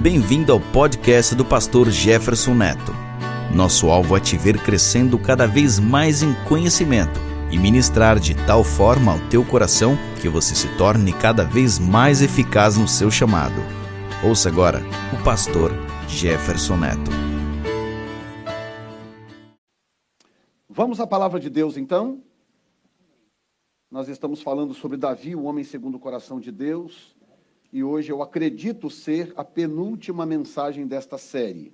Bem-vindo ao podcast do pastor Jefferson Neto. Nosso alvo é te ver crescendo cada vez mais em conhecimento e ministrar de tal forma ao teu coração que você se torne cada vez mais eficaz no seu chamado. Ouça agora o pastor Jefferson Neto. Vamos à palavra de Deus então? Nós estamos falando sobre Davi, o homem segundo o coração de Deus, e hoje eu acredito ser a penúltima mensagem desta série.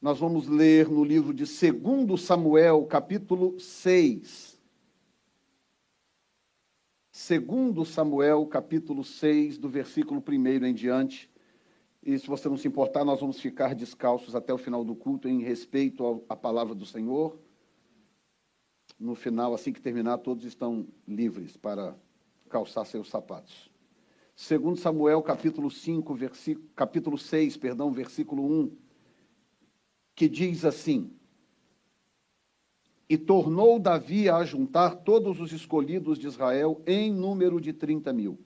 Nós vamos ler no livro de 2 Samuel, capítulo 6. 2 Samuel, capítulo 6, do versículo 1 em diante. E se você não se importar, nós vamos ficar descalços até o final do culto em respeito à palavra do Senhor no final, assim que terminar, todos estão livres para calçar seus sapatos. Segundo Samuel, capítulo 5, versículo, capítulo 6, perdão, versículo 1, que diz assim: E tornou Davi a juntar todos os escolhidos de Israel em número de trinta mil.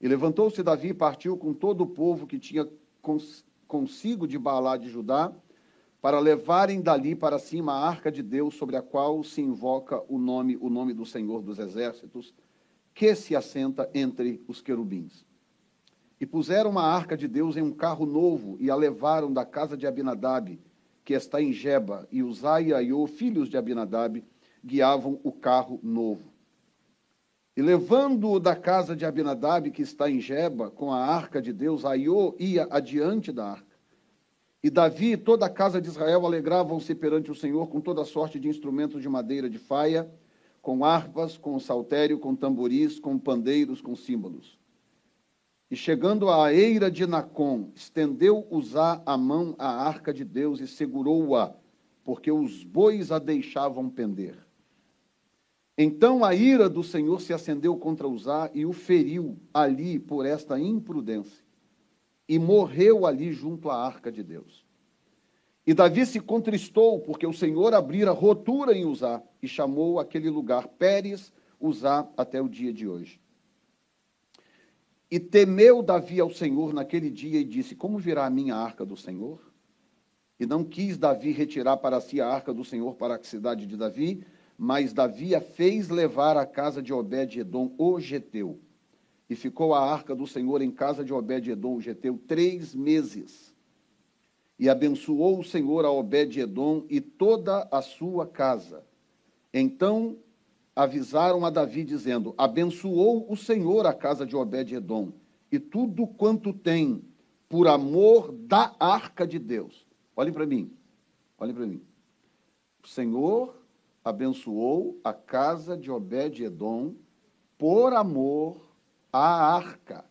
E levantou-se Davi e partiu com todo o povo que tinha consigo de Baalá de Judá, para levarem dali para cima a arca de Deus, sobre a qual se invoca o nome, o nome do Senhor dos Exércitos, que se assenta entre os querubins. E puseram a arca de Deus em um carro novo e a levaram da casa de Abinadab, que está em Geba, e Uzai e Aiô, filhos de Abinadab, guiavam o carro novo. E levando-o da casa de Abinadab, que está em Geba, com a arca de Deus, Aiô ia adiante da arca. E Davi e toda a casa de Israel alegravam-se perante o Senhor com toda sorte de instrumentos de madeira de faia, com harpas, com saltério, com tamboris, com pandeiros, com símbolos. E chegando à eira de Nacon, estendeu Uzá a mão à arca de Deus e segurou-a, porque os bois a deixavam pender. Então a ira do Senhor se acendeu contra Uzá e o feriu ali por esta imprudência e morreu ali junto à arca de Deus. E Davi se contristou, porque o Senhor abrira rotura em Uzá, e chamou aquele lugar Pérez Uzá até o dia de hoje. E temeu Davi ao Senhor naquele dia e disse: Como virá a minha arca do Senhor? E não quis Davi retirar para si a arca do Senhor para a cidade de Davi, mas Davi a fez levar à casa de Obed-Edom, o Geteu. E ficou a arca do Senhor em casa de Obed-Edom, o Geteu, três meses. E abençoou o Senhor a Obed-Edom e toda a sua casa. Então avisaram a Davi, dizendo: Abençoou o Senhor a casa de Obed-Edom e tudo quanto tem, por amor da arca de Deus. Olhem para mim, olhem para mim. O Senhor abençoou a casa de Obed-Edom por amor a arca.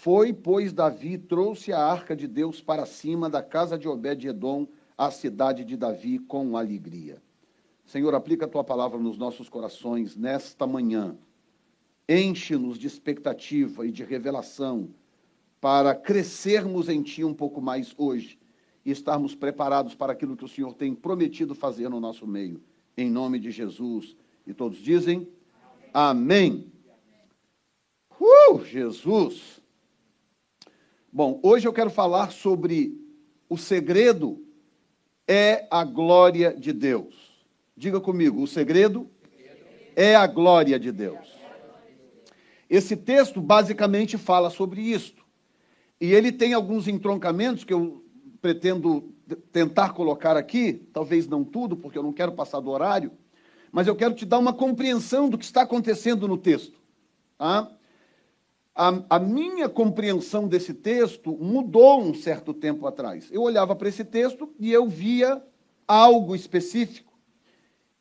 Foi, pois, Davi trouxe a arca de Deus para cima da casa de Obed-Edom, a cidade de Davi, com alegria. Senhor, aplica a tua palavra nos nossos corações nesta manhã. Enche-nos de expectativa e de revelação para crescermos em ti um pouco mais hoje e estarmos preparados para aquilo que o Senhor tem prometido fazer no nosso meio. Em nome de Jesus. E todos dizem. Amém. Uh, Jesus. Bom, hoje eu quero falar sobre o segredo é a glória de Deus. Diga comigo, o segredo é a glória de Deus. Esse texto basicamente fala sobre isto. E ele tem alguns entroncamentos que eu pretendo tentar colocar aqui, talvez não tudo, porque eu não quero passar do horário, mas eu quero te dar uma compreensão do que está acontecendo no texto. Tá? A, a, minha compreensão desse texto mudou um certo tempo atrás. Eu olhava para esse texto e eu via algo específico.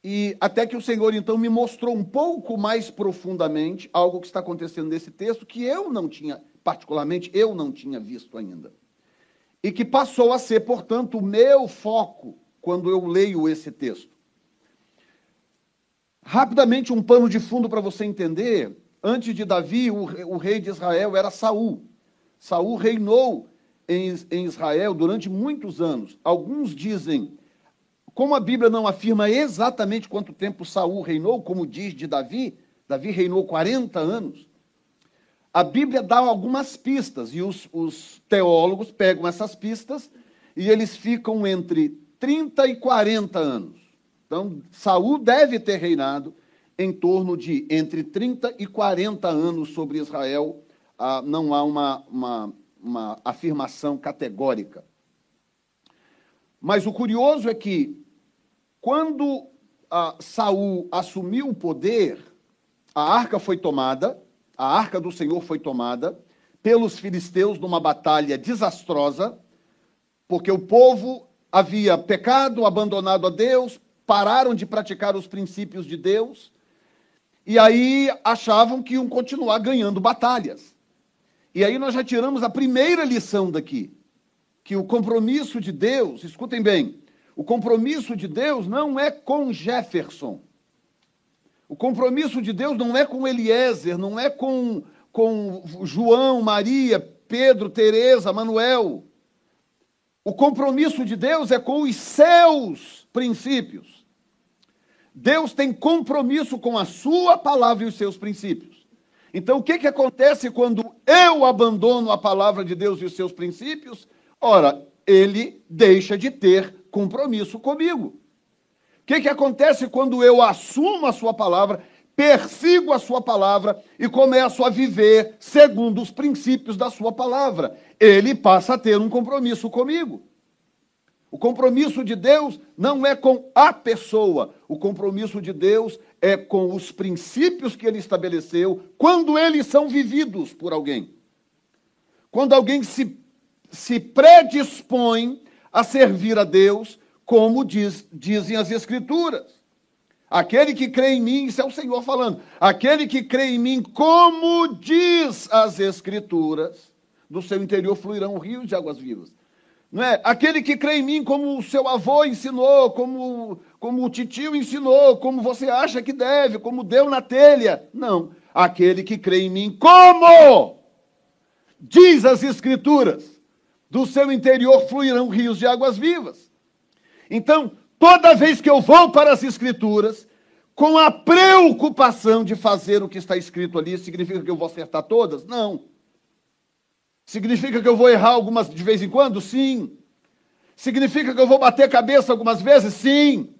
E até que o Senhor então me mostrou um pouco mais profundamente algo que está acontecendo nesse texto que eu não tinha, particularmente eu não tinha visto ainda. E que passou a ser, portanto, o meu foco quando eu leio esse texto. Rapidamente, um pano de fundo para você entender. Antes de Davi, o, rei de Israel era Saul. Saul reinou em, em Israel durante muitos anos. Alguns dizem, como a Bíblia não afirma exatamente quanto tempo Saul reinou, como diz de Davi, Davi reinou 40 anos. a Bíblia dá algumas pistas, e os, os teólogos pegam essas pistas e eles ficam entre 30 e 40 anos. Então, Saul deve ter reinado em torno de entre 30 e 40 anos sobre Israel. Ah, não há uma, uma, uma afirmação categórica. Mas o curioso é que, quando ah, Saul assumiu o poder, a arca foi tomada, a arca do Senhor foi tomada pelos filisteus numa batalha desastrosa, porque o povo havia pecado, abandonado a Deus, pararam de praticar os princípios de Deus, e aí achavam que iam continuar ganhando batalhas. E aí nós já tiramos a primeira lição daqui, que o compromisso de Deus, escutem bem, o compromisso de Deus não é com Jefferson. O compromisso de Deus não é com Eliezer, não é com, com João, Maria, Pedro, Teresa, Manuel. O compromisso de Deus é com os seus princípios. Deus tem compromisso com a sua palavra e os seus princípios. Então, o que, que acontece quando eu abandono a palavra de Deus e os seus princípios? Ora, ele deixa de ter compromisso comigo. O que, que acontece quando eu assumo a sua palavra, persigo a sua palavra e começo a viver segundo os princípios da sua palavra? Ele passa a ter um compromisso comigo. O compromisso de Deus não é com a pessoa, o compromisso de Deus é com os princípios que ele estabeleceu quando eles são vividos por alguém. Quando alguém se, se predispõe a servir a Deus, como diz, dizem as Escrituras. Aquele que crê em mim, isso é o Senhor falando, aquele que crê em mim, como diz as Escrituras, do seu interior fluirão rios de águas vivas. Não é? Aquele que crê em mim, como o seu avô ensinou, como, como o titio ensinou, como você acha que deve, como deu na telha. Não. Aquele que crê em mim, como diz as Escrituras do seu interior fluirão rios de águas vivas. Então, toda vez que eu vou para as Escrituras, com a preocupação de fazer o que está escrito ali, significa que eu vou acertar todas? Não. Significa que eu vou errar algumas de vez em quando? Sim. Significa que eu vou bater cabeça algumas vezes? Sim.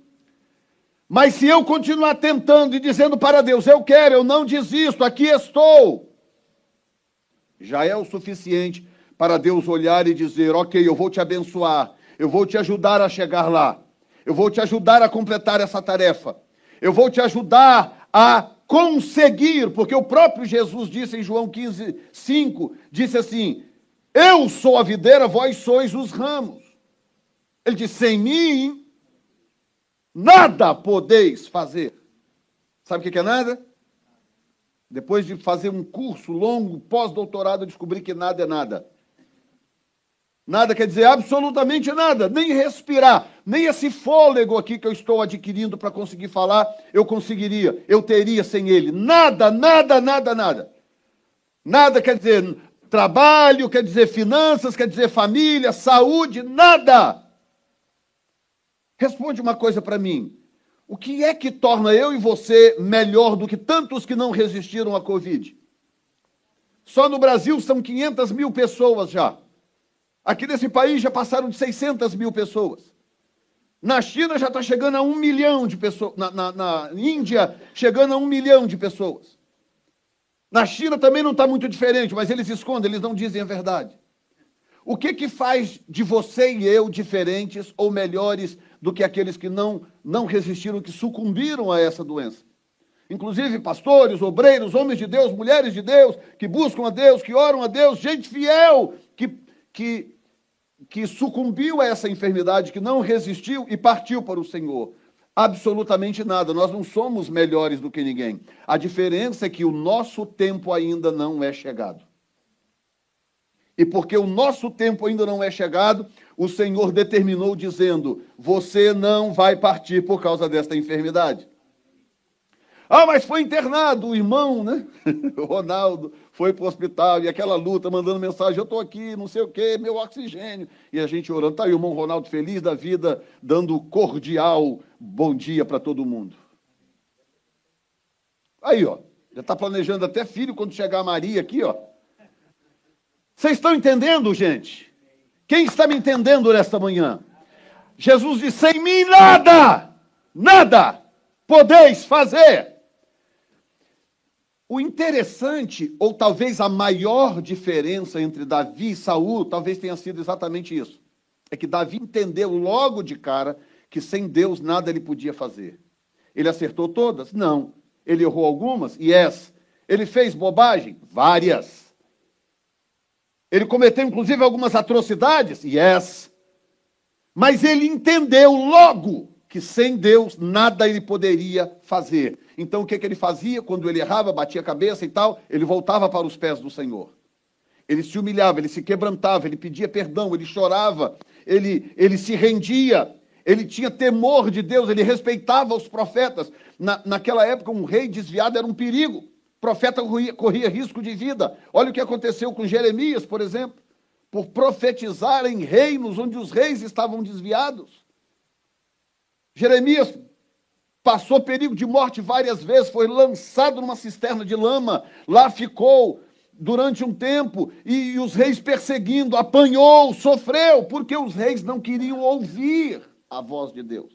Mas se eu continuar tentando e dizendo para Deus, eu quero, eu não desisto, aqui estou, já é o suficiente para Deus olhar e dizer: Ok, eu vou te abençoar, eu vou te ajudar a chegar lá, eu vou te ajudar a completar essa tarefa, eu vou te ajudar a conseguir, porque o próprio Jesus disse em João 15, 5: disse assim: Eu sou a videira, vós sois os ramos. Ele disse: Sem mim, nada podeis fazer. Sabe o que é nada? Depois de fazer um curso longo, pós-doutorado, descobri que nada é nada. Nada quer dizer absolutamente nada, nem respirar, nem esse fôlego aqui que eu estou adquirindo para conseguir falar, eu conseguiria, eu teria sem ele. Nada, nada, nada, nada. Nada quer dizer trabalho, quer dizer finanças, quer dizer família, saúde, nada. Responde uma coisa para mim. O que é que torna eu e você melhor do que tantos que não resistiram à Covid? Só no Brasil são 500 mil pessoas já. Aqui nesse país já passaram de 600 mil pessoas. Na China já está chegando a um milhão de pessoas. Na, na, na, Índia, chegando a um milhão de pessoas. Na China também não está muito diferente, mas eles escondem, eles não dizem a verdade. O que, que faz de você e eu diferentes ou melhores do que aqueles que não, não resistiram, que sucumbiram a essa doença? Inclusive pastores, obreiros, homens de Deus, mulheres de Deus, que buscam a Deus, que oram a Deus, gente fiel, que, que sucumbiu a essa enfermidade, que não resistiu e partiu para o Senhor. Absolutamente nada. Nós não somos melhores do que ninguém. A diferença é que o nosso tempo ainda não é chegado. E porque o nosso tempo ainda não é chegado, o Senhor determinou dizendo: Você não vai partir por causa desta enfermidade. Ah, mas foi internado o irmão, né? Ronaldo foi para o hospital e aquela luta, mandando mensagem: eu estou aqui, não sei o quê, meu oxigênio. E a gente orando. Está aí o irmão Ronaldo feliz da vida, dando cordial bom dia para todo mundo. Aí, ó. Já está planejando até filho quando chegar a Maria aqui, ó. Vocês estão entendendo, gente? Quem está me entendendo nesta manhã? Jesus disse: sem mim nada, nada podeis fazer. O interessante, ou talvez a maior diferença entre Davi e Saul, talvez tenha sido exatamente isso. É que Davi entendeu logo de cara que sem Deus nada ele podia fazer. Ele acertou todas? Não. Ele errou algumas? Yes. Ele fez bobagem? Várias. Ele cometeu inclusive algumas atrocidades? Yes. Mas ele entendeu logo que sem Deus nada ele poderia fazer. Então o que, que ele fazia? Quando ele errava, batia a cabeça e tal, ele voltava para os pés do Senhor. Ele se humilhava, ele se quebrantava, ele pedia perdão, ele chorava, ele, ele se rendia, ele tinha temor de Deus, ele respeitava os profetas. Na, naquela época, um rei desviado era um perigo. O profeta corria, corria risco de vida. Olha o que aconteceu com Jeremias, por exemplo, por profetizar em reinos onde os reis estavam desviados. Jeremias passou perigo de morte várias vezes, foi lançado numa cisterna de lama, lá ficou durante um tempo, e, e os reis perseguindo, apanhou, sofreu, porque os reis não queriam ouvir a voz de Deus,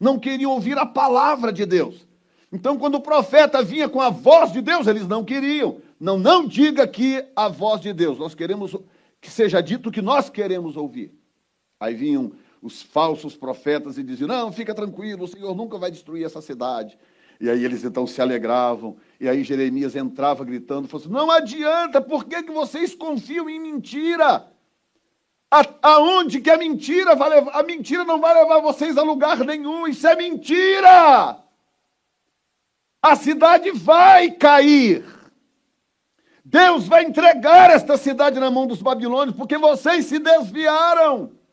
não queriam ouvir a palavra de Deus. Então, quando o profeta vinha com a voz de Deus, eles não queriam. Não, não diga que a voz de Deus, nós queremos que seja dito o que nós queremos ouvir. Aí vinham os falsos profetas e diziam: Não, fica tranquilo, o Senhor nunca vai destruir essa cidade. E aí eles então se alegravam. E aí Jeremias entrava gritando: assim, Não adianta, por que, que vocês confiam em mentira? A, aonde que a mentira vai levar? A mentira não vai levar vocês a lugar nenhum, isso é mentira! A cidade vai cair. Deus vai entregar esta cidade na mão dos babilônios, porque vocês se desviaram.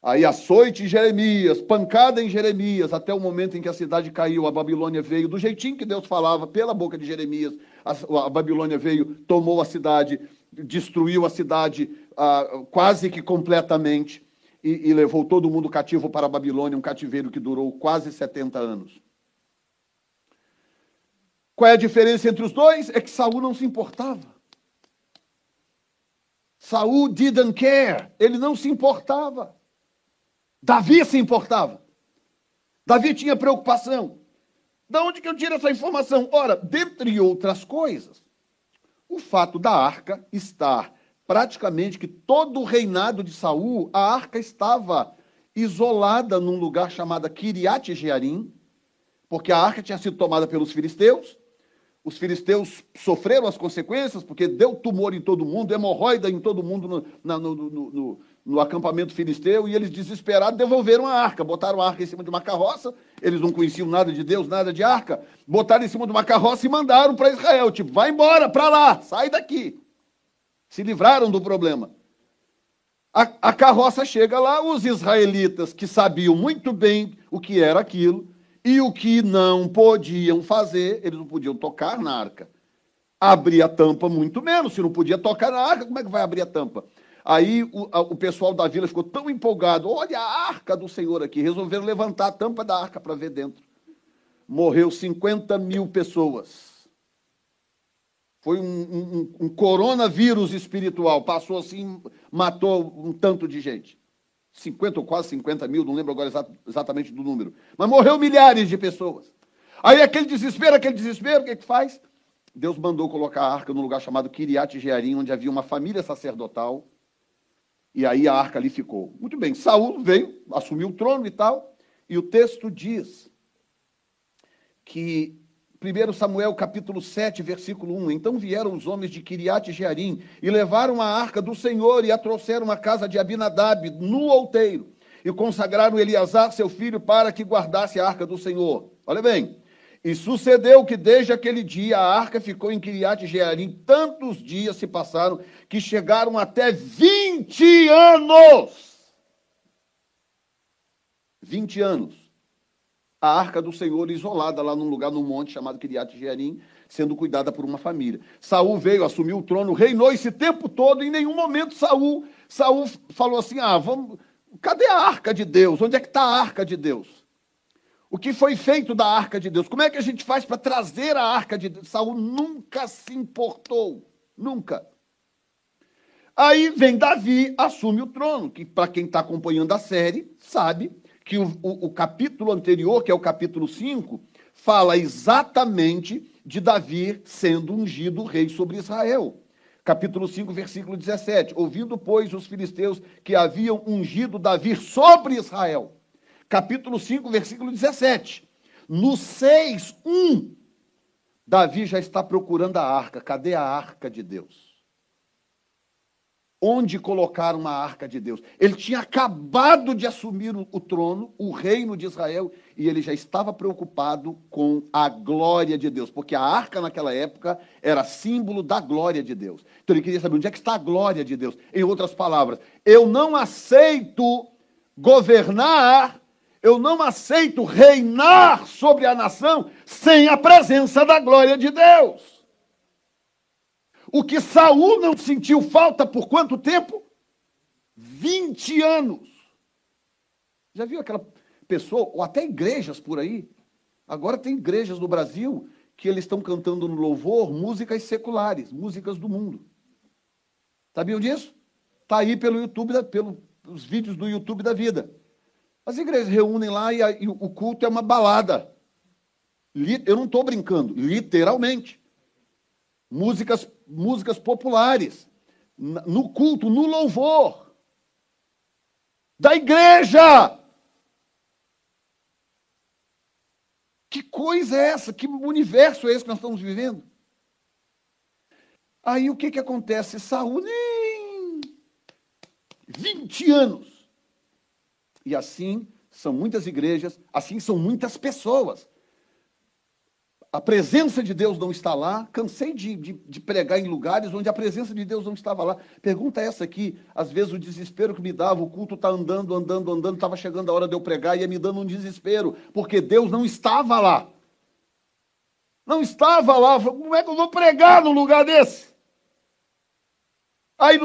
Aí açoite em Jeremias, pancada em Jeremias, até o momento em que a cidade caiu, a Babilônia veio, do jeitinho que Deus falava, pela boca de Jeremias, a, a Babilônia veio, tomou a cidade, destruiu a cidade quase que completamente e, e levou todo mundo cativo para a Babilônia, um cativeiro que durou quase 70 anos. Qual é a diferença entre os dois? É que Saul não se importava. Saul didn't care, ele não se importava. Davi se importava. Davi tinha preocupação. Da onde que eu tiro essa informação? Ora, dentre outras coisas, o fato da arca estar praticamente que todo o reinado de Saul, a arca estava isolada num lugar chamado Kiriat Jearim, porque a arca tinha sido tomada pelos filisteus. Os filisteus sofreram as consequências, porque deu tumor em todo mundo, hemorroida em todo mundo no, no, no, no no acampamento filisteu e eles, desesperados, devolveram a arca. Botaram a arca em cima de uma carroça, eles não conheciam nada de Deus, nada de arca. Botaram em cima de uma carroça e mandaram para Israel: tipo, vai embora, para lá, sai daqui. Se livraram do problema. A, a carroça chega lá, os israelitas, que sabiam muito bem o que era aquilo e o que não podiam fazer, eles não podiam tocar na arca. Abrir a tampa, muito menos. Se não podia tocar na arca, como é que vai abrir a tampa? Aí o, a, o pessoal da vila ficou tão empolgado: olha a arca do Senhor aqui. Resolveram levantar a tampa da arca para ver dentro. Morreu 50 mil pessoas. Foi um, um, um, coronavírus espiritual. Passou assim, matou um tanto de gente. 50 ou quase 50 mil, não lembro agora exatamente do número. Mas morreu milhares de pessoas. Aí aquele desespero, aquele desespero, o que, que faz? Deus mandou colocar a arca num lugar chamado Kiriat Jearim, onde havia uma família sacerdotal e aí a arca ali ficou. Muito bem, Saul veio, assumiu o trono e tal, e o texto diz que 1 Samuel capítulo 7, versículo 1. Então vieram os homens de Kiriat Jearim e levaram a arca do Senhor e a trouxeram à casa de Abinadab, no outeiro, e consagraram Eleazar, seu filho, para que guardasse a arca do Senhor. Olha bem, e sucedeu que desde aquele dia a arca ficou em Kiriat Jearim, tantos dias se passaram que chegaram até 20 anos. 20 anos. A arca do Senhor isolada lá num lugar, num monte chamado Kiriat Jearim, sendo cuidada por uma família. Saul veio, assumiu o trono, reinou esse tempo todo, em nenhum momento Saul, Saul falou assim: "Ah, vamos, cadê a arca de Deus? Onde é que está a arca de Deus?" O que foi feito da arca de Deus? Como é que a gente faz para trazer a arca de Deus? Saul nunca se importou, nunca. Aí vem Davi, assume o trono, que para quem está acompanhando a série, sabe que o, o, o, capítulo anterior, que é o capítulo 5, fala exatamente de Davi sendo ungido rei sobre Israel. Capítulo 5, versículo 17. Ouvindo, pois, os filisteus que haviam ungido Davi sobre Israel capítulo 5, versículo 17. No 6, 1, Davi já está procurando a arca. Cadê a arca de Deus? Onde colocaram a arca de Deus? Ele tinha acabado de assumir o trono, o reino de Israel, e ele já estava preocupado com a glória de Deus, porque a arca naquela época era símbolo da glória de Deus. Então ele queria saber onde é que está a glória de Deus. Em outras palavras, eu não aceito governar eu não aceito reinar sobre a nação sem a presença da glória de Deus. O que Saul não sentiu falta por quanto tempo? 20 anos. Já viu aquela pessoa, ou até igrejas por aí? Agora tem igrejas no Brasil que eles estão cantando no louvor músicas seculares, músicas do mundo. Sabiam disso? Está aí pelo YouTube, pelos vídeos do YouTube da vida. As igrejas reúnem lá e, a, e o culto é uma balada. Eu não estou brincando, literalmente. Músicas, músicas populares. No culto, no louvor. Da igreja. Que coisa é essa? Que universo é esse que nós estamos vivendo? Aí o que, que acontece? Saúl, nem 20 anos e assim são muitas igrejas, assim são muitas pessoas. A presença de Deus não está lá. Cansei de, de, de pregar em lugares onde a presença de Deus não estava lá. Pergunta essa aqui. Às vezes o desespero que me dava, o culto está andando, andando, andando, estava chegando a hora de eu pregar e ia me dando um desespero, porque Deus não estava lá. Não estava lá. Como é que eu vou pregar num lugar desse? Aí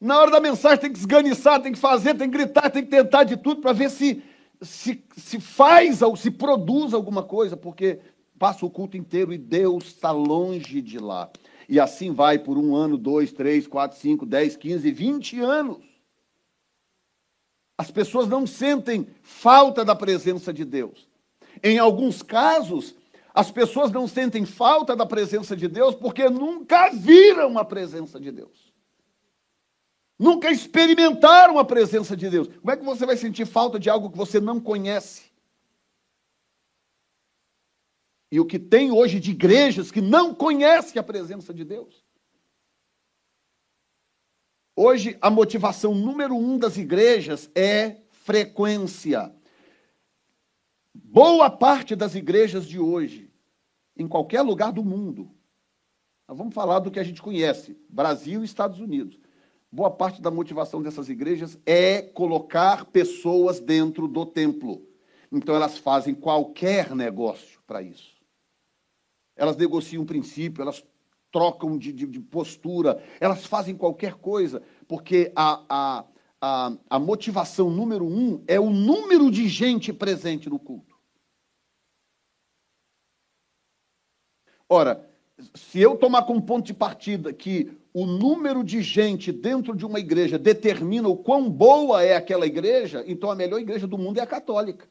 na hora da mensagem tem que esganiçar, tem que fazer, tem que gritar, tem que tentar de tudo para ver se, se, se faz ou se produz alguma coisa, porque passa o culto inteiro e Deus está longe de lá. E assim vai por um ano, dois, três, quatro, cinco, dez, quinze, vinte anos. As pessoas não sentem falta da presença de Deus. Em alguns casos, as pessoas não sentem falta da presença de Deus porque nunca viram a presença de Deus. Nunca experimentaram a presença de Deus. Como é que você vai sentir falta de algo que você não conhece? E o que tem hoje de igrejas que não conhecem a presença de Deus? Hoje, a motivação número um das igrejas é frequência. Boa parte das igrejas de hoje, em qualquer lugar do mundo, nós vamos falar do que a gente conhece: Brasil e Estados Unidos boa parte da motivação dessas igrejas é colocar pessoas dentro do templo. Então elas fazem qualquer negócio para isso. Elas negociam um princípio, elas trocam de, de, de, postura, elas fazem qualquer coisa, porque a, a, a, a motivação número um é o número de gente presente no culto. Ora, se eu tomar como ponto de partida que o número de gente dentro de uma igreja determina o quão boa é aquela igreja, então a melhor igreja do mundo é a católica.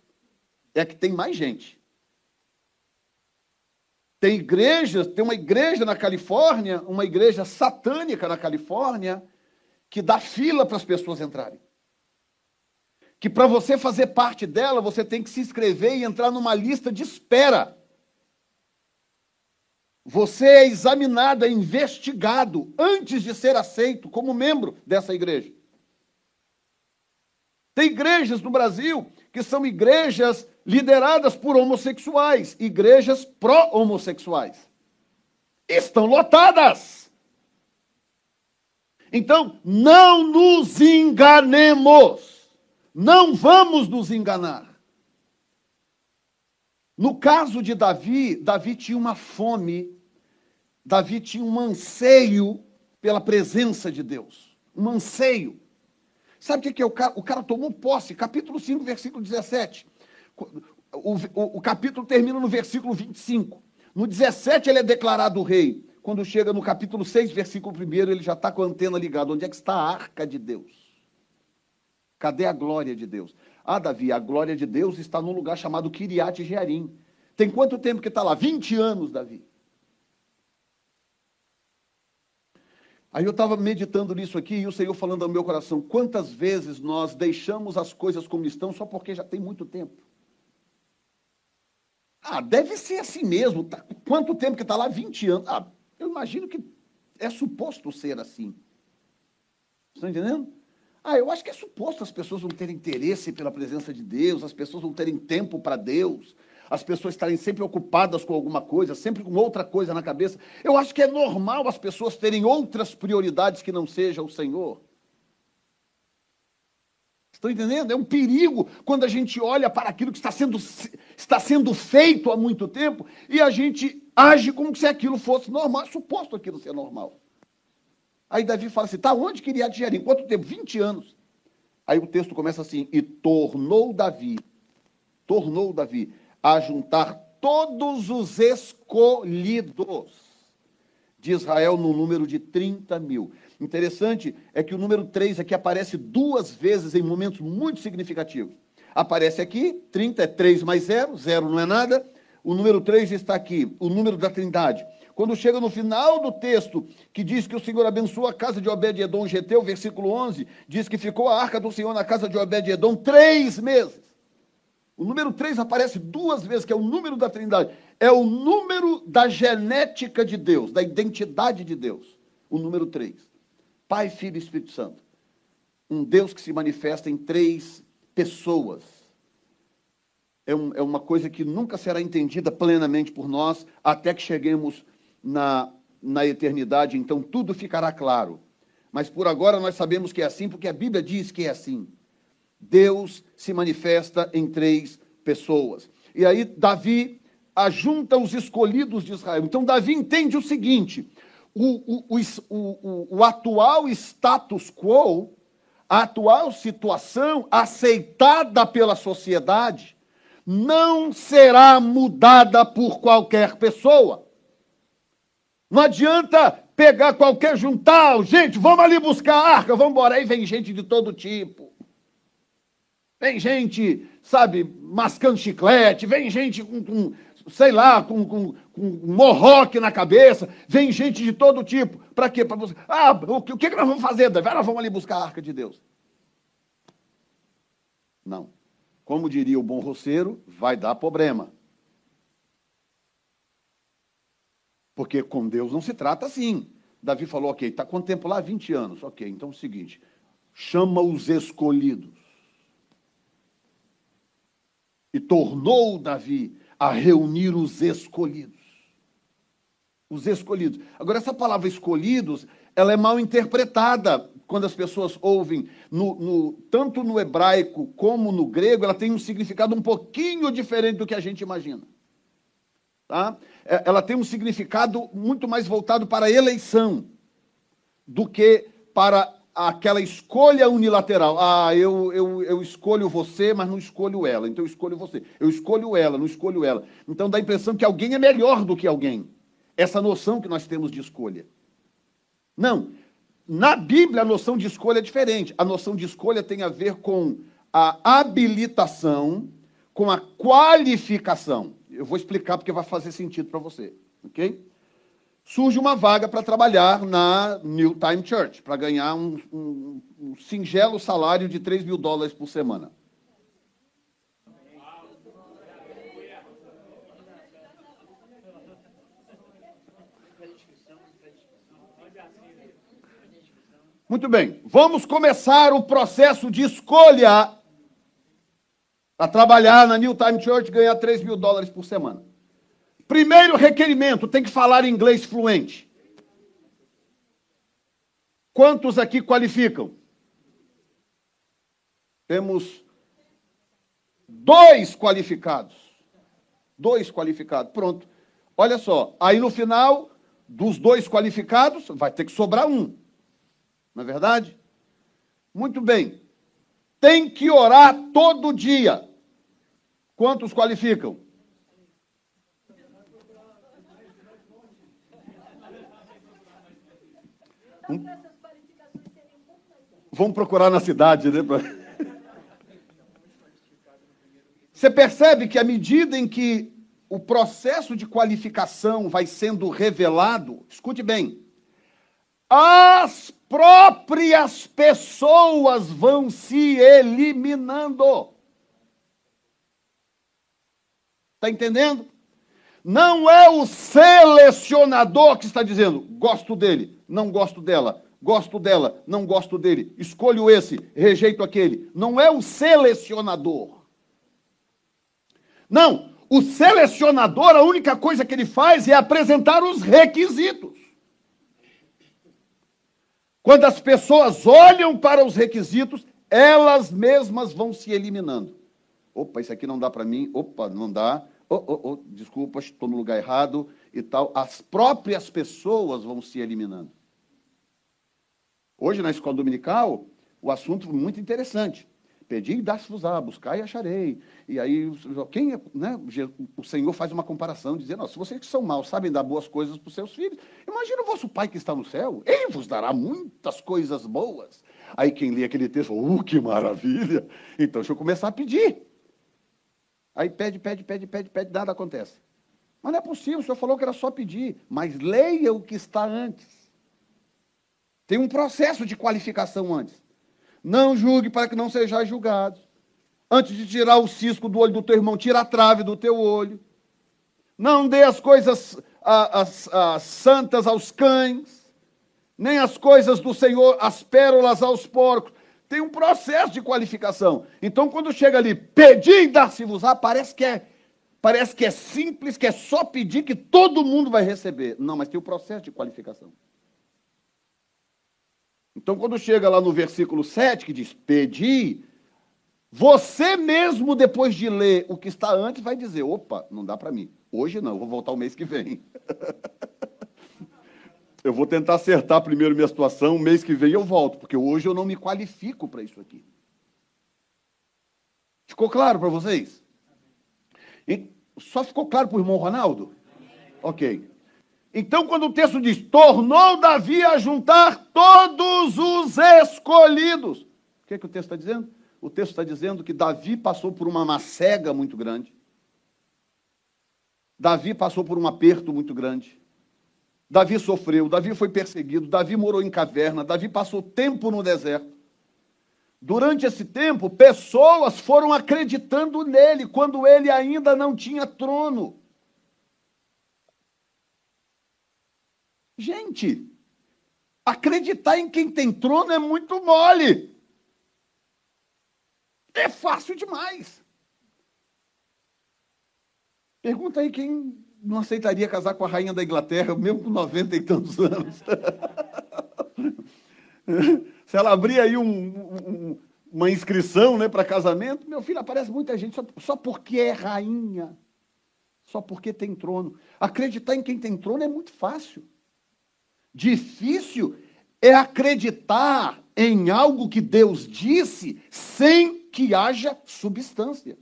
É a que tem mais gente. Tem igrejas, tem uma igreja na Califórnia, uma igreja satânica na Califórnia, que dá fila para as pessoas entrarem. Que para você fazer parte dela, você tem que se inscrever e entrar numa lista de espera. Você é examinado, é investigado antes de ser aceito como membro dessa igreja. Tem igrejas no Brasil que são igrejas lideradas por homossexuais, igrejas pró-homossexuais. Estão lotadas. Então, não nos enganemos. Não vamos nos enganar. No caso de Davi, Davi tinha uma fome, Davi tinha um anseio pela presença de Deus. Um anseio. Sabe o que é o cara? O cara tomou posse, capítulo 5, versículo 17. o, o, o capítulo termina no versículo 25. No 17 ele é declarado rei. Quando chega no capítulo 6, versículo 1, ele já está com a antena ligada. Onde é que está a arca de Deus? Cadê a glória de Deus? Ah, Davi, a glória de Deus está num lugar chamado Kiriat Jearim. Tem quanto tempo que está lá? 20 anos, Davi. Aí eu estava meditando nisso aqui e o Senhor falando ao meu coração: quantas vezes nós deixamos as coisas como estão só porque já tem muito tempo? Ah, deve ser assim mesmo. Tá, quanto tempo que está lá? 20 anos. Ah, eu imagino que é suposto ser assim. Estão entendendo? Ah, eu acho que é suposto as pessoas vão ter interesse pela presença de Deus, as pessoas vão terem tempo para Deus, as pessoas estarem sempre ocupadas com alguma coisa, sempre com outra coisa na cabeça. Eu acho que é normal as pessoas terem outras prioridades que não seja o Senhor. Estão entendendo? É um perigo quando a gente olha para aquilo que está sendo, está sendo feito há muito tempo e a gente age como se aquilo fosse normal, é suposto aquilo ser normal. Aí Davi fala assim: tá onde queria Jerim? Quanto tempo? 20 anos. Aí o texto começa assim: e tornou Davi, tornou Davi a juntar todos os escolhidos de Israel no número de 30 mil. Interessante é que o número 3 aqui aparece duas vezes em momentos muito significativos. Aparece aqui, 30 é 3 mais 0, 0 não é nada. O número 3 está aqui, o número da trindade. Quando chega no final do texto, que diz que o Senhor abençoa a casa de Obed-Edom, o versículo 11, diz que ficou a arca do Senhor na casa de Obed-Edom três meses. O número 3 aparece duas vezes, que é o número da Trindade. É o número da genética de Deus, da identidade de Deus. O número 3. Pai, Filho e Espírito Santo. Um Deus que se manifesta em três pessoas. É, um, é uma coisa que nunca será entendida plenamente por nós, até que cheguemos na, na eternidade, então tudo ficará claro. Mas por agora nós sabemos que é assim, porque a Bíblia diz que é assim. Deus se manifesta em três pessoas. E aí Davi ajunta os escolhidos de Israel. Então Davi entende o seguinte: o, o, o, o, atual status quo, a atual situação aceitada pela sociedade, não será mudada por qualquer pessoa. Não adianta pegar qualquer juntal, gente, vamos ali buscar a arca, vamos embora. Aí vem gente de todo tipo. Vem gente, sabe, mascando chiclete, vem gente com, com sei lá, com, com, com morroque na cabeça, vem gente de todo tipo. Para quê? Para buscar. Ah, o que, o que nós vamos fazer, Davi? Nós vamos ali buscar a arca de Deus. Não. Como diria o bom roceiro, vai dar problema. Porque com Deus não se trata assim. Davi falou, ok, está quanto tempo lá? 20 anos. Ok, então é o seguinte: chama os escolhidos e tornou Davi a reunir os escolhidos. Os escolhidos. Agora, essa palavra escolhidos, ela é mal interpretada quando as pessoas ouvem, no, no, tanto no hebraico como no grego, ela tem um significado um pouquinho diferente do que a gente imagina. Tá? É, ela tem um significado muito mais voltado para a eleição do que para aquela escolha unilateral. Ah, eu, eu, eu escolho você, mas não escolho ela. Então eu escolho você. Eu escolho ela, não escolho ela. Então dá a impressão que alguém é melhor do que alguém. Essa noção que nós temos de escolha. Não. Na Bíblia, a noção de escolha é diferente. A noção de escolha tem a ver com a habilitação, com a qualificação. Eu vou explicar porque vai fazer sentido para você. Ok? surge uma vaga para trabalhar na New Time Church, para ganhar um, um, um, singelo salário de 3 mil dólares por semana. Muito bem, vamos começar o processo de escolha para trabalhar na New Time Church ganhar 3 mil dólares por semana. Primeiro requerimento: tem que falar inglês fluente. Quantos aqui qualificam? Temos dois qualificados. Dois qualificados. Pronto. Olha só. Aí no final, dos dois qualificados, vai ter que sobrar um. Não é verdade? Muito bem. Tem que orar todo dia. Quantos qualificam? Vamos procurar na cidade, né? Você percebe que à medida em que o processo de qualificação vai sendo revelado, escute bem, as próprias pessoas vão se eliminando. Está entendendo? Não é o selecionador que está dizendo, gosto dele, não gosto dela, gosto dela, não gosto dele, escolho esse, rejeito aquele. Não é o selecionador. Não, o selecionador, a única coisa que ele faz é apresentar os requisitos. Quando as pessoas olham para os requisitos, elas mesmas vão se eliminando. Opa, isso aqui não dá para mim. Opa, não dá oh, oh, oh, desculpa, estou no lugar errado e tal. As próprias pessoas vão se eliminando. Hoje, na escola dominical, o assunto muito interessante. Pedi e dá-se-vos-á, buscar e acharei. E aí, quem, né, o Senhor faz uma comparação, dizendo, se vocês que são maus sabem dar boas coisas para os seus filhos, imagina o vosso Pai que está no céu, Ele vos dará muitas coisas boas. Aí quem lê aquele texto, oh, que maravilha! Então, deixa eu começar a pedir. Aí pede, pede, pede, pede, pede, nada acontece. Mas não é possível, o senhor falou que era só pedir, mas leia o que está antes. Tem um processo de qualificação antes. Não julgue para que não sejais julgados. Antes de tirar o cisco do olho do teu irmão, tira a trave do teu olho. Não dê as coisas as, as santas aos cães, nem as coisas do Senhor, as pérolas aos porcos. Tem um processo de qualificação. Então, quando chega ali, pedir e dar-se-vos-á, parece que é parece que é simples, que é só pedir que todo mundo vai receber. Não, mas tem o um processo de qualificação. Então, quando chega lá no versículo 7, que diz: Pedi, você mesmo, depois de ler o que está antes, vai dizer: opa, não dá para mim. Hoje não, vou voltar o mês que vem. Eu vou tentar acertar primeiro minha situação, mês que vem eu volto, porque hoje eu não me qualifico para isso aqui. Ficou claro para vocês? E só ficou claro para o irmão Ronaldo? Ok. Então, quando o texto diz: tornou Davi a juntar todos os escolhidos. O que, é que o texto está dizendo? O texto está dizendo que Davi passou por uma macega muito grande. Davi passou por um aperto muito grande. Davi sofreu, Davi foi perseguido, Davi morou em caverna, Davi passou tempo no deserto. Durante esse tempo, pessoas foram acreditando nele quando ele ainda não tinha trono. Gente, acreditar em quem tem trono é muito mole. É fácil demais. Pergunta aí quem não aceitaria casar com a rainha da Inglaterra, mesmo com 90 e tantos anos. Se ela abrir aí um, um, uma inscrição né, para casamento, meu filho, aparece muita gente só, só porque é rainha, só porque tem trono. Acreditar em quem tem trono é muito fácil. Difícil é acreditar em algo que Deus disse sem que haja substância.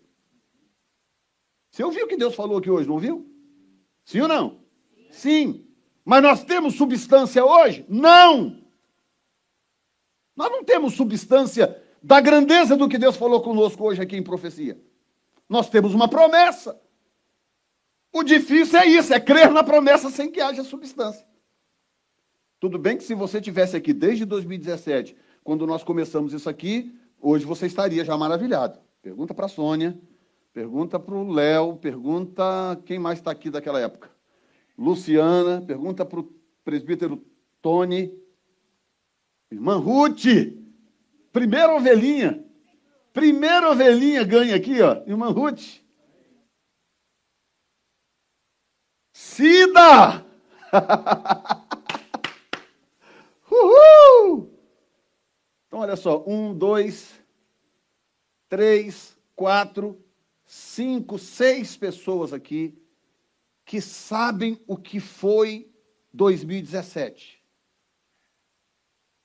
Você ouviu o que Deus falou aqui hoje, não ouviu? Sim ou não? Sim. Mas nós temos substância hoje? Não. Nós não temos substância da grandeza do que Deus falou conosco hoje aqui em profecia. Nós temos uma promessa. O difícil é isso, é crer na promessa sem que haja substância. Tudo bem que se você tivesse aqui desde 2017, quando nós começamos isso aqui, hoje você estaria já maravilhado. Pergunta para a Sônia, Pergunta para o Léo, pergunta quem mais está aqui daquela época. Luciana, pergunta para o presbítero Tony. Irmã Ruth, primeira ovelhinha. Primeira ovelhinha ganha aqui, ó. Irmã Ruth. Cida! Uhul! Então, olha só. Um, dois, três, quatro, cinco, seis pessoas aqui que sabem o que foi 2017.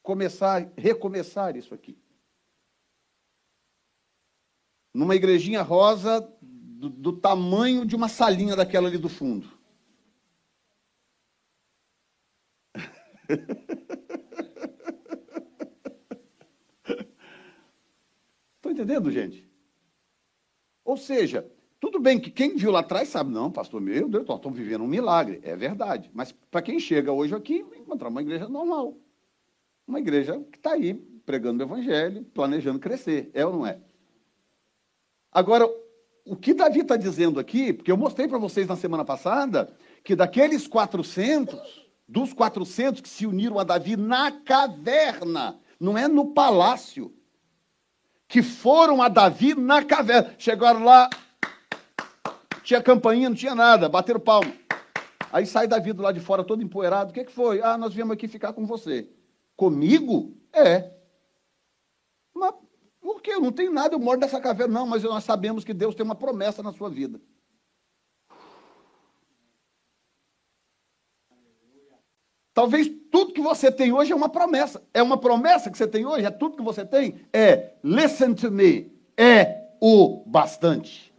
Começar, recomeçar isso aqui. Numa igrejinha rosa do, do tamanho de uma salinha daquela ali do fundo. entendendo, gente? Ou seja, tudo bem que quem viu lá atrás sabe, não, pastor, meu Deus, estamos vivendo um milagre. É verdade. Mas para quem chega hoje aqui, encontrar uma igreja normal. Uma igreja que está aí pregando o evangelho, planejando crescer. É ou não é? Agora, o que Davi está dizendo aqui, porque eu mostrei para vocês na semana passada, que daqueles 400, dos 400 que se uniram a Davi na caverna, não é no palácio, que foram a Davi na caverna. Chegaram lá, tinha campainha, não tinha nada, bateram palma. Aí sai Davi do lado de fora todo empoeirado. O que, que foi? Ah, nós viemos aqui ficar com você. Comigo? É. Mas por quê? Eu não tenho nada, eu moro nessa caverna. Não, mas nós sabemos que Deus tem uma promessa na sua vida. Talvez tudo que você tem hoje é uma promessa. É uma promessa que você tem hoje? É tudo que você tem? É, listen to me, é o bastante.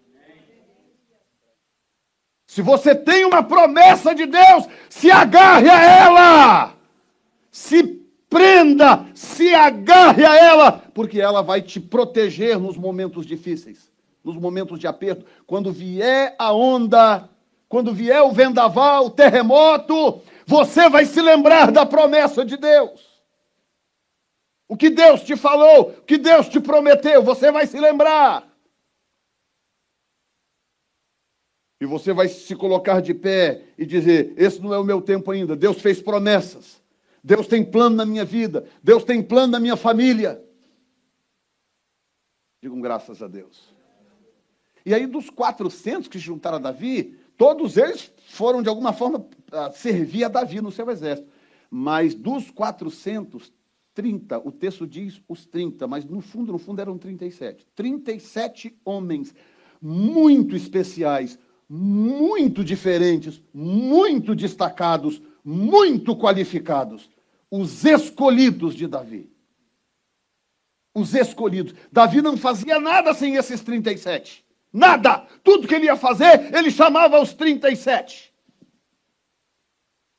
Se você tem uma promessa de Deus, se agarre a ela. Se prenda, se agarre a ela, porque ela vai te proteger nos momentos difíceis, nos momentos de aperto. Quando vier a onda, quando vier o vendaval, o terremoto, você vai se lembrar da promessa de Deus. O que Deus te falou, o que Deus te prometeu, você vai se lembrar. E você vai se colocar de pé e dizer: Esse não é o meu tempo ainda. Deus fez promessas. Deus tem plano na minha vida. Deus tem plano na minha família. Digam graças a Deus. E aí, dos 400 que juntaram a Davi, todos eles foram, de alguma forma, servir a Davi no seu exército. Mas dos 400, 30, o texto diz os 30, mas no fundo, no fundo eram 37. 37 homens muito especiais, muito diferentes, muito destacados, muito qualificados. Os escolhidos de Davi. Os escolhidos. Davi não fazia nada sem esses 37. Nada! Tudo que ele ia fazer, ele chamava os 37.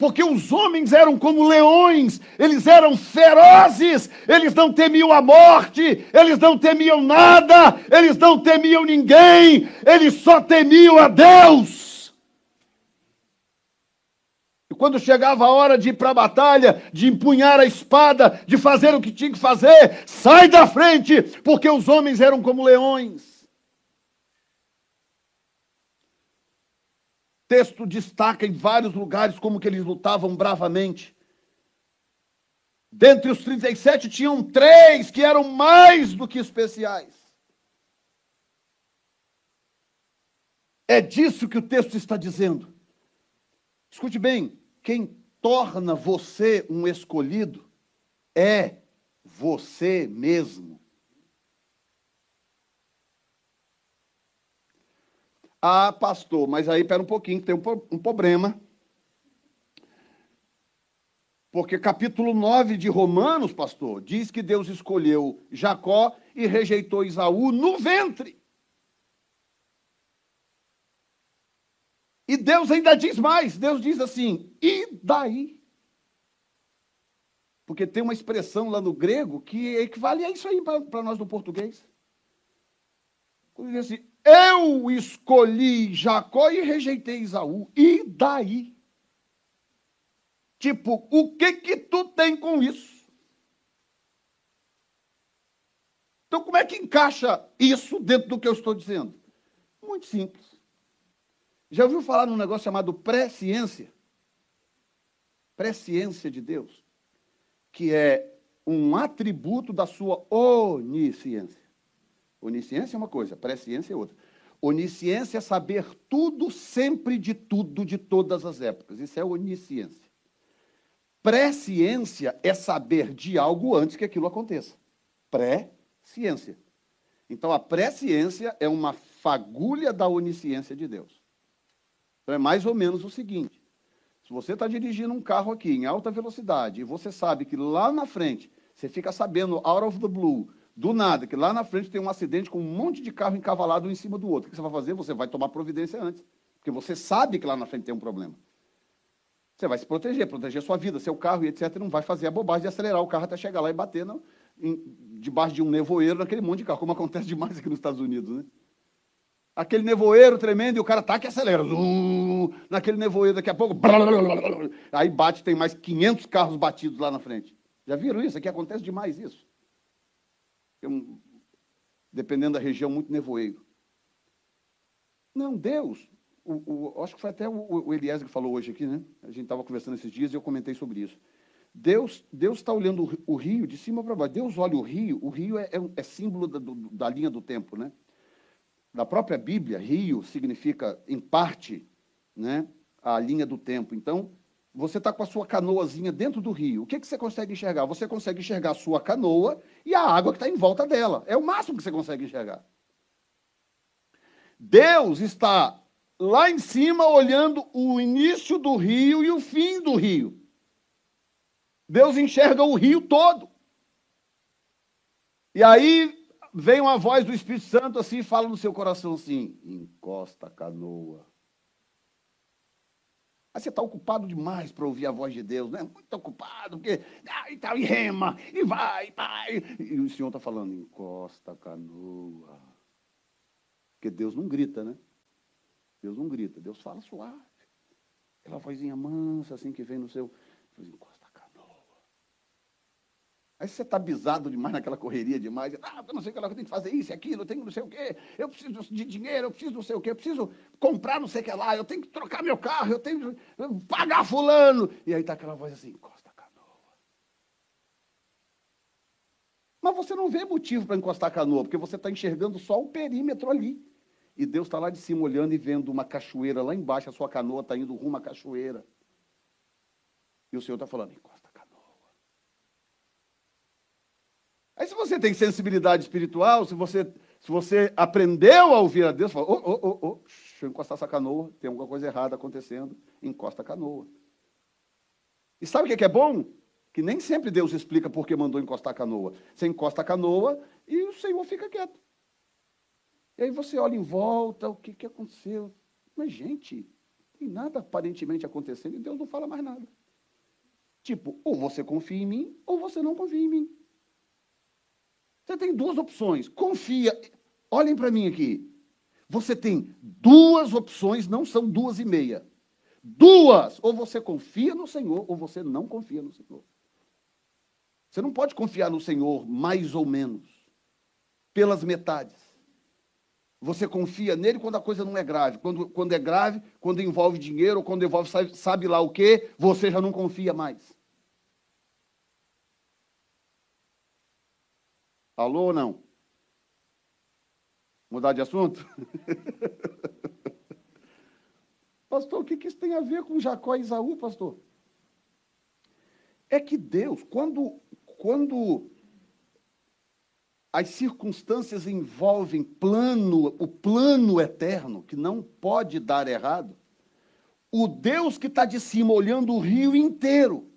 Porque os homens eram como leões, eles eram ferozes, eles não temiam a morte, eles não temiam nada, eles não temiam ninguém, eles só temiam a Deus. E quando chegava a hora de ir para a batalha, de empunhar a espada, de fazer o que tinha que fazer, sai da frente, porque os homens eram como leões. Texto destaca em vários lugares como que eles lutavam bravamente. Dentre os 37 tinham três que eram mais do que especiais. É disso que o texto está dizendo. Escute bem, quem torna você um escolhido é você mesmo. Ah, pastor, mas aí pera um pouquinho, tem um, um problema. Porque capítulo 9 de Romanos, pastor, diz que Deus escolheu Jacó e rejeitou Isaú no ventre. E Deus ainda diz mais: Deus diz assim, e daí? Porque tem uma expressão lá no grego que equivale a isso aí para nós no português. Quando diz assim, eu escolhi Jacó e rejeitei Isaú. E daí? Tipo, o que que tu tem com isso? Então, como é que encaixa isso dentro do que eu estou dizendo? Muito simples. Já ouviu falar num negócio chamado pré-ciência? Pré-ciência de Deus, que é um atributo da sua onisciência. Onisciência é uma coisa, presciência é outra. Onisciência é saber tudo, sempre de tudo, de todas as épocas. Isso é onisciência. Presciência é saber de algo antes que aquilo aconteça. Pré-ciência. Então, a presciência é uma fagulha da onisciência de Deus. Então, é mais ou menos o seguinte: se você está dirigindo um carro aqui em alta velocidade e você sabe que lá na frente você fica sabendo, out of the blue, do nada, que lá na frente tem um acidente com um monte de carro encavalado um em cima do outro. O que você vai fazer? Você vai tomar providência antes. Porque você sabe que lá na frente tem um problema. Você vai se proteger, proteger sua vida, seu carro e etc. Não vai fazer a bobagem de acelerar o carro até chegar lá e bater no, em, debaixo de um nevoeiro naquele monte de carro, como acontece demais aqui nos Estados Unidos, né? Aquele nevoeiro tremendo e o cara tá que acelera. Naquele nevoeiro, daqui a pouco. Aí bate, tem mais 500 carros batidos lá na frente. Já viram isso? Aqui acontece demais isso. Um, dependendo da região, muito nevoeiro. Não, Deus. O, o, acho que foi até o, o Eliezer que falou hoje aqui, né? A gente estava conversando esses dias e eu comentei sobre isso. Deus Deus está olhando o, rio de cima para baixo. Deus olha o rio. O rio é, é, é símbolo da, do, da linha do tempo, né? Na própria Bíblia, rio significa, em parte, né, a linha do tempo. Então, você está com a sua canoazinha dentro do rio. O que, que você consegue enxergar? Você consegue enxergar a sua canoa e a água que está em volta dela. É o máximo que você consegue enxergar. Deus está lá em cima olhando o início do rio e o fim do rio. Deus enxerga o rio todo. E aí vem uma voz do Espírito Santo assim fala no seu coração assim: encosta a canoa. Aí você está ocupado demais para ouvir a voz de Deus, né? Muito ocupado, porque ah, e tal, e rema, e vai, vai. E o Senhor está falando, encosta a canoa. Porque Deus não grita, né? Deus não grita, Deus fala suave. Aquela vozinha mansa, assim, que vem no seu. Encosta Aí você está bisado demais naquela correria demais. Ah, eu não sei o que eu tenho que fazer isso, aquilo, eu tenho não sei o quê, eu preciso de dinheiro, eu preciso não sei o quê, eu preciso comprar não sei o que lá, eu tenho que trocar meu carro, eu tenho que pagar fulano. E aí está aquela voz assim, encosta a canoa. Mas você não vê motivo para encostar a canoa, porque você está enxergando só o perímetro ali. E Deus está lá de cima olhando e vendo uma cachoeira lá embaixo, a sua canoa está indo rumo à cachoeira. E o Senhor está falando, encosta. Aí se você tem sensibilidade espiritual, se você, se você aprendeu a ouvir a Deus, fala, ô, ô, ô, deixa eu encostar essa canoa, tem alguma coisa errada acontecendo, encosta a canoa. E sabe o que é bom? Que nem sempre Deus explica por que mandou encostar a canoa. Você encosta a canoa e o Senhor fica quieto. E aí você olha em volta, o que, que aconteceu? Mas, gente, tem nada aparentemente acontecendo e Deus não fala mais nada. Tipo, ou você confia em mim, ou você não confia em mim. Você tem duas opções. Confia. Olhem para mim aqui. Você tem duas opções, não são duas e meia. Duas! Ou você confia no Senhor, ou você não confia no Senhor. Você não pode confiar no Senhor mais ou menos, pelas metades. Você confia nele quando a coisa não é grave. Quando, quando é grave, quando envolve dinheiro, quando envolve sabe, sabe lá o quê, você já não confia mais. Alô ou não? Mudar de assunto? pastor, o que, isso tem a ver com Jacó e Isaú, pastor? É que Deus, quando, quando as circunstâncias envolvem plano, o plano eterno, que não pode dar errado, o Deus que está de cima olhando o rio inteiro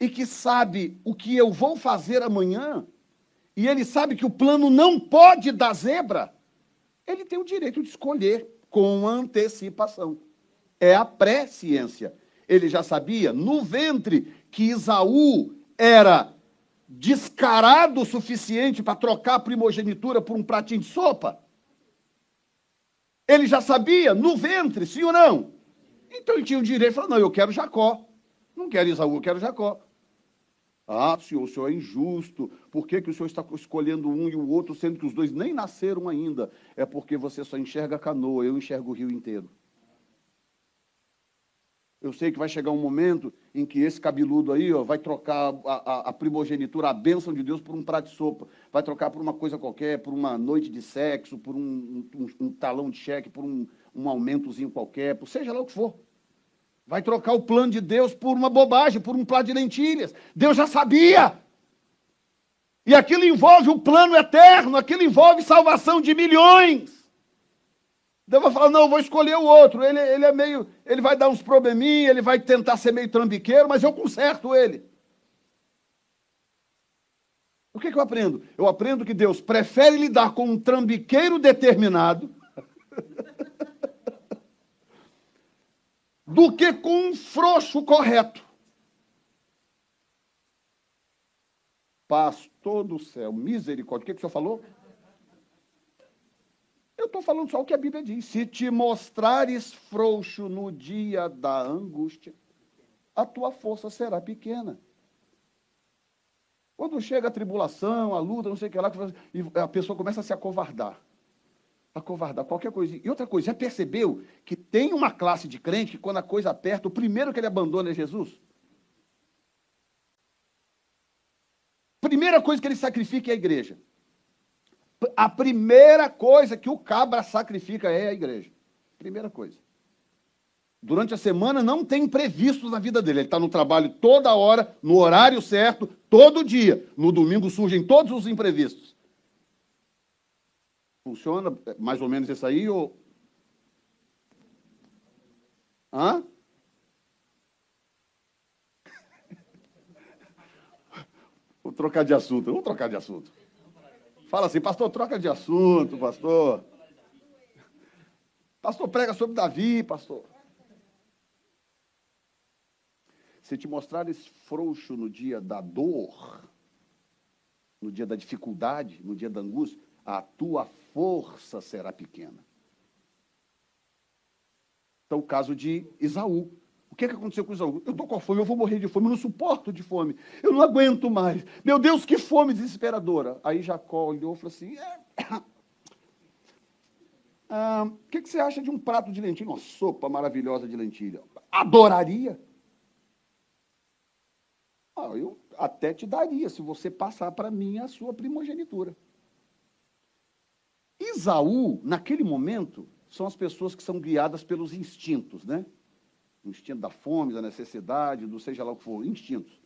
e que sabe o que eu vou fazer amanhã, e ele sabe que o plano não pode dar zebra, ele tem o direito de escolher com antecipação. É a pré-ciência. Ele já sabia no ventre que Isaú era descarado o suficiente para trocar a primogenitura por um pratinho de sopa? Ele já sabia no ventre, sim ou não? Então ele tinha o direito de falar: não, eu quero Jacó. Não quero Isaú, eu quero Jacó. Ah, senhor, o senhor é injusto. Por que, que o senhor está escolhendo um e o outro, sendo que os dois nem nasceram ainda? É porque você só enxerga a canoa, eu enxergo o rio inteiro. Eu sei que vai chegar um momento em que esse cabeludo aí ó, vai trocar a, a, a, primogenitura, a bênção de Deus, por um prato de sopa. Vai trocar por uma coisa qualquer, por uma noite de sexo, por um, um, um talão de cheque, por um, um aumentozinho qualquer, por seja lá o que for. Vai trocar o plano de Deus por uma bobagem, por um prato de lentilhas. Deus já sabia. E aquilo envolve o plano eterno, aquilo envolve salvação de milhões. Deus vai falar, não, vou escolher o outro. Ele, ele é meio, ele vai dar uns probleminhas, ele vai tentar ser meio trambiqueiro, mas eu conserto ele. O que, que eu aprendo? Eu aprendo que Deus prefere lidar com um trambiqueiro determinado do que com um frouxo correto. Pastor do céu, misericórdia. O que, que o senhor falou? Eu estou falando só o que a Bíblia diz. Se te mostrares frouxo no dia da angústia, a tua força será pequena. Quando chega a tribulação, a luta, não sei o que lá, e a pessoa começa a se acovardar. Acovardar, qualquer coisa. E outra coisa, já percebeu que tem uma classe de crente que quando a coisa aperta, o primeiro que ele abandona é Jesus? Primeira coisa que ele sacrifica é a igreja. A primeira coisa que o cabra sacrifica é a igreja. Primeira coisa. Durante a semana não tem imprevistos na vida dele. Ele está no trabalho toda hora, no horário certo, todo dia. No domingo surgem todos os imprevistos. Funciona mais ou menos isso aí? Ou... Hã? Vou trocar de assunto. Vamos trocar de assunto. Fala assim, pastor, troca de assunto, pastor. Pastor, prega sobre Davi, pastor. Se te mostrares frouxo no dia da dor, no dia da dificuldade, no dia da angústia, a tua força será pequena. Então, o caso de Isaú. O que, é que aconteceu com Isaú? Eu estou com fome, eu vou morrer de fome, eu não suporto de fome, eu não aguento mais. Meu Deus, que fome desesperadora. Aí Jacó olhou e falou assim: é... ah, o que, que você acha de um prato de lentilha? Uma sopa maravilhosa de lentilha. Adoraria. Ah, eu até te daria se você passar para mim a sua primogenitura. Isaú, naquele momento, são as pessoas que são guiadas pelos instintos, né? O instinto da fome, da necessidade, do seja lá o que for, instintos.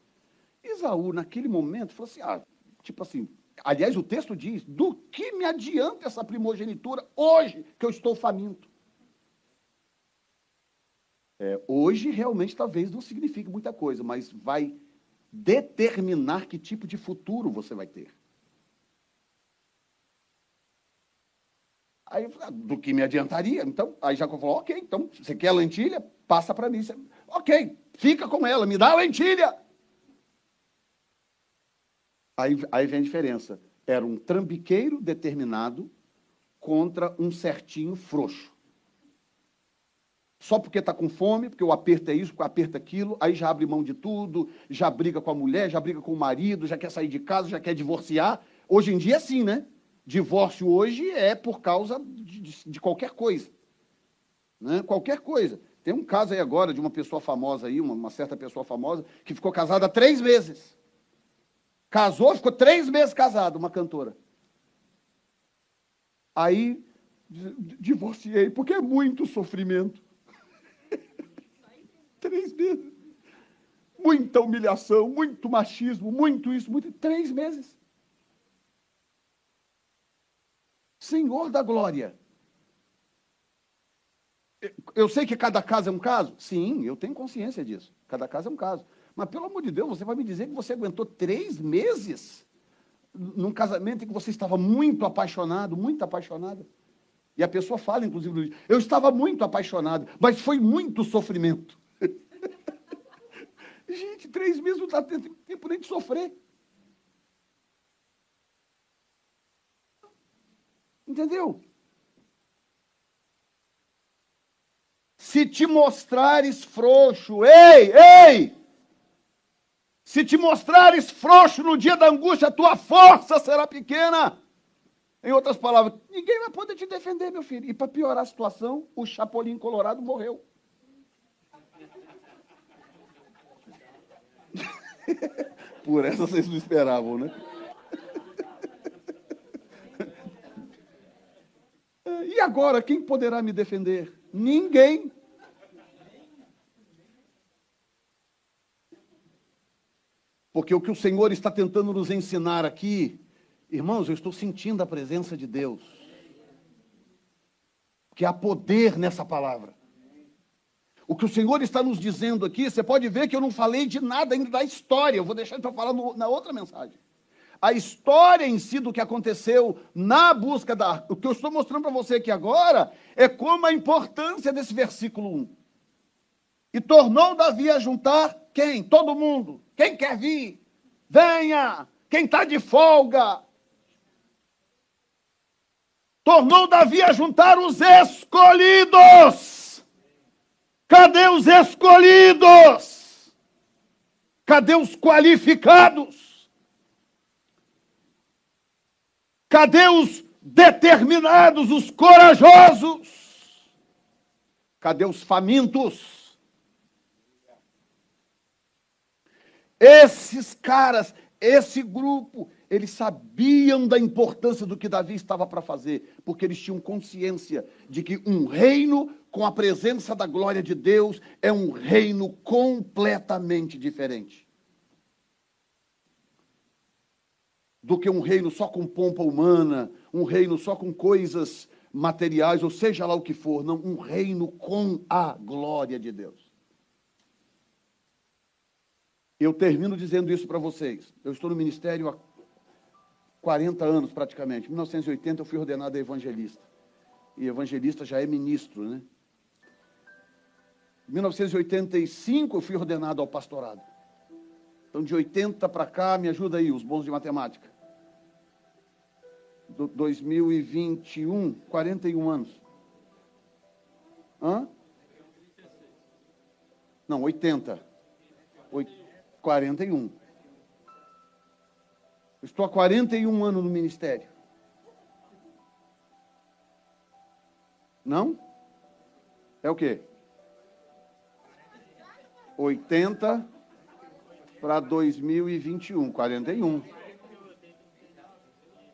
Isaú, naquele momento, falou assim: ah, tipo assim, aliás, o texto diz: do que me adianta essa primogenitura hoje que eu estou faminto? É, hoje, realmente, talvez não signifique muita coisa, mas vai determinar que tipo de futuro você vai ter. Aí, do que me adiantaria? Então, aí Jacó falou, ok, então, você quer a lentilha? Passa para mim. Ok, fica com ela, me dá a lentilha. Aí, aí vem a diferença. Era um trambiqueiro determinado contra um certinho frouxo só porque está com fome, porque o aperto é isso, porque o aperto é aquilo, aí já abre mão de tudo, já briga com a mulher, já briga com o marido, já quer sair de casa, já quer divorciar. Hoje em dia é assim, né? Divórcio hoje é por causa de, de, de qualquer coisa. Né? Qualquer coisa. Tem um caso aí agora de uma pessoa famosa aí, uma, uma certa pessoa famosa, que ficou casada três vezes. Casou, ficou três meses casada, uma cantora. Aí divorciei, porque é muito sofrimento. Três meses. Muita humilhação, muito machismo, muito isso, muito. Três meses. Senhor da glória. Eu sei que cada caso é um caso? Sim, eu tenho consciência disso. Cada caso é um caso. Mas, pelo amor de Deus, você vai me dizer que você aguentou três meses num casamento em que você estava muito apaixonado, muito apaixonada? E a pessoa fala, inclusive, eu estava muito apaixonado, mas foi muito sofrimento. Gente, três meses não dá tempo nem de sofrer. Entendeu? Se te mostrares frouxo, ei, ei! Se te mostrares frouxo no dia da angústia, tua força será pequena. Em outras palavras, ninguém vai poder te defender, meu filho. E para piorar a situação, o Chapolin Colorado morreu. Por essa vocês não esperavam, né? E agora, quem poderá me defender? Ninguém. Porque o que o Senhor está tentando nos ensinar aqui, irmãos, eu estou sentindo a presença de Deus. Que há poder nessa palavra. O que o Senhor está nos dizendo aqui, você pode ver que eu não falei de nada ainda da história, eu vou deixar para falar no, na outra mensagem. A história em si do que aconteceu na busca da. O que eu estou mostrando para você aqui agora é como a importância desse versículo 1. E tornou Davi a juntar quem? Todo mundo. Quem quer vir? Venha! Quem está de folga? Tornou Davi a juntar os escolhidos. Cadê os escolhidos? Cadê os qualificados? Cadê os determinados, os corajosos? Cadê os famintos? Esses caras, esse grupo, eles sabiam da importância do que Davi estava para fazer, porque eles tinham consciência de que um reino com a presença da glória de Deus é um reino completamente diferente. Do que um reino só com pompa humana, um reino só com coisas materiais, ou seja lá o que for, não, um reino com a glória de Deus. Eu termino dizendo isso para vocês. Eu estou no ministério há 40 anos praticamente. Em 1980 eu fui ordenado evangelista. E evangelista já é ministro, né? Em 1985 eu fui ordenado ao pastorado. Então de 80 para cá, me ajuda aí, os bons de matemática. Do 2021, 41 anos. Hã? Não, 80. 80. 41. estou há 41 anos no ministério. Não? É o quê? 80 para 2021, 41.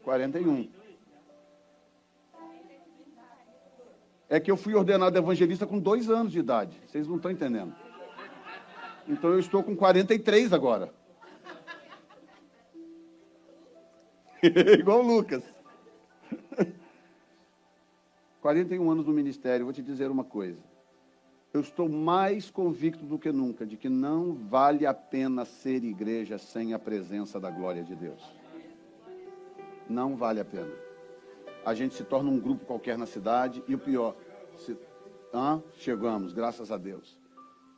41. É que eu fui ordenado evangelista com dois anos de idade. Vocês não estão entendendo. Então eu estou com 43 agora. Igual o Lucas. 41 anos no ministério, vou te dizer uma coisa. Eu estou mais convicto do que nunca de que não vale a pena ser igreja sem a presença da glória de Deus. Não vale a pena. A gente se torna um grupo qualquer na cidade e o pior, se, ah, chegamos, graças a Deus.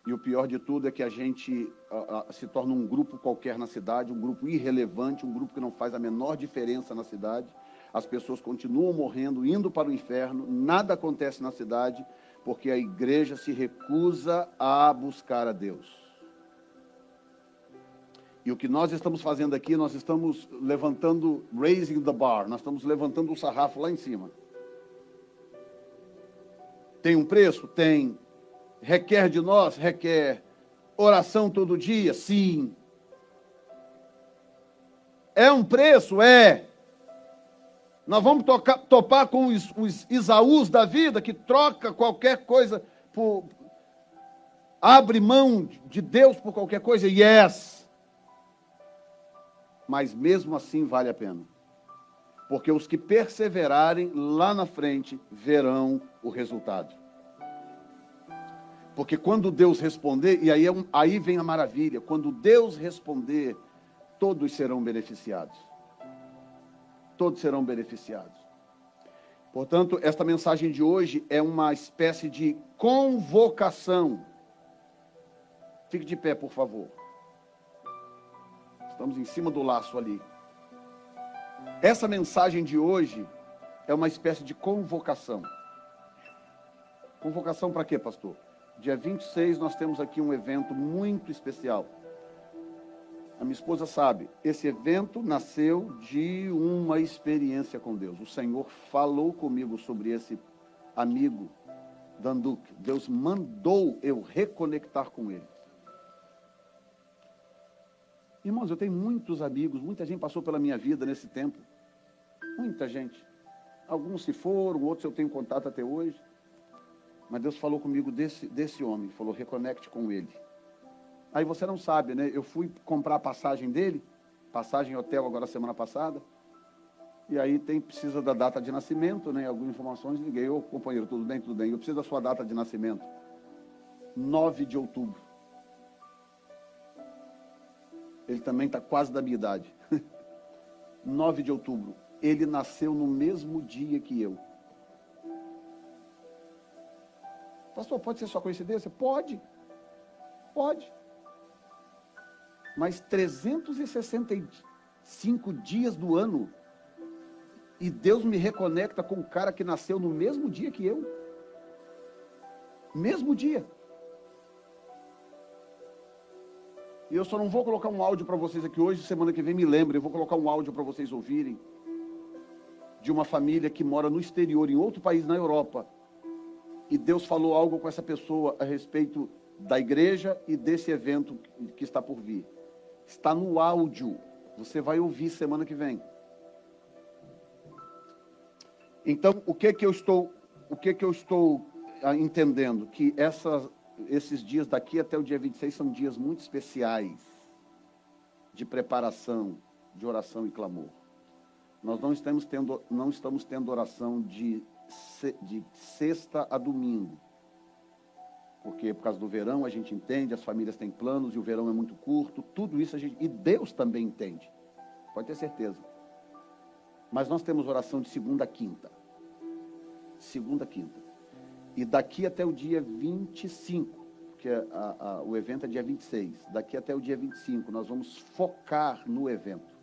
E o pior de tudo é que a gente uh, uh, se torna um grupo qualquer na cidade, um grupo irrelevante, um grupo que não faz a menor diferença na cidade. As pessoas continuam morrendo, indo para o inferno, nada acontece na cidade, porque a igreja se recusa a buscar a Deus. E o que nós estamos fazendo aqui, nós estamos levantando, raising the bar, nós estamos levantando o sarrafo lá em cima. Tem um preço? Tem requer de nós? Requer. Oração todo dia? Sim. É um preço? É. Nós vamos tocar, topar com os, os Isaús da vida, que troca qualquer coisa por. abre mão de Deus por qualquer coisa? Yes. Mas mesmo assim vale a pena. Porque os que perseverarem lá na frente verão o resultado. Porque quando Deus responder, e aí, é um, aí vem a maravilha, quando Deus responder, todos serão beneficiados. Todos serão beneficiados. Portanto, esta mensagem de hoje é uma espécie de convocação. Fique de pé, por favor. Estamos em cima do laço ali. Essa mensagem de hoje é uma espécie de convocação. Convocação para quê, pastor? Dia 26 nós temos aqui um evento muito especial. A minha esposa sabe, esse evento nasceu de uma experiência com Deus. O Senhor falou comigo sobre esse amigo, Danduk. Deus mandou eu reconectar com ele. Irmãos, eu tenho muitos amigos, muita gente passou pela minha vida nesse tempo. Muita gente. Alguns se foram, outros eu tenho contato até hoje. Mas Deus falou comigo desse, desse homem, falou, reconecte com ele. Aí você não sabe, né? Eu fui comprar a passagem dele, passagem hotel agora semana passada. E aí tem, precisa da data de nascimento, né? Algumas informações, liguei, ô companheiro, tudo bem, tudo bem. Eu preciso da sua data de nascimento. 9 de outubro. Ele também está quase da minha idade. 9 de outubro. Ele nasceu no mesmo dia que eu. Pastor, pode ser só coincidência? Pode. Pode. Mas 365 dias do ano e Deus me reconecta com o cara que nasceu no mesmo dia que eu. Mesmo dia. E eu só não vou colocar um áudio para vocês aqui hoje, semana que vem me lembre, eu vou colocar um áudio para vocês ouvirem de uma família que mora no exterior, em outro país na Europa. E Deus falou algo com essa pessoa a respeito da igreja e desse evento que está por vir. Está no áudio. Você vai ouvir semana que vem. Então, o que que eu estou, o que que eu estou ah, entendendo? Que essas, esses dias daqui até o dia 26 são dias muito especiais de preparação, de oração e clamor. Nós não estamos tendo, não estamos tendo oração de, de sexta a domingo. Porque por causa do verão a gente entende, as famílias têm planos e o verão é muito curto, tudo isso a gente. E Deus também entende. Pode ter certeza. Mas nós temos oração de segunda a quinta. Segunda a quinta. E daqui até o dia 25, porque a, a, o evento é dia 26, daqui até o dia 25, nós vamos focar no evento.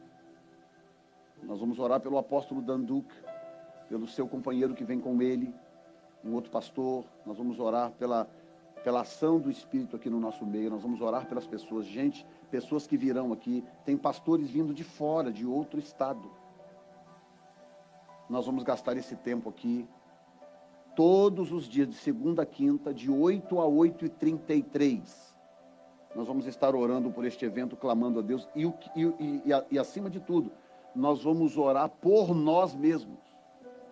Nós vamos orar pelo apóstolo Danduk, pelo seu companheiro que vem com ele, um outro pastor. Nós vamos orar pela, pela ação do Espírito aqui no nosso meio. Nós vamos orar pelas pessoas, gente, pessoas que virão aqui. Tem pastores vindo de fora, de outro estado. Nós vamos gastar esse tempo aqui, todos os dias, de segunda a quinta, de 8 a 8 e 33. Nós vamos estar orando por este evento, clamando a Deus. E, e, e, e acima de tudo, nós vamos orar por nós mesmos.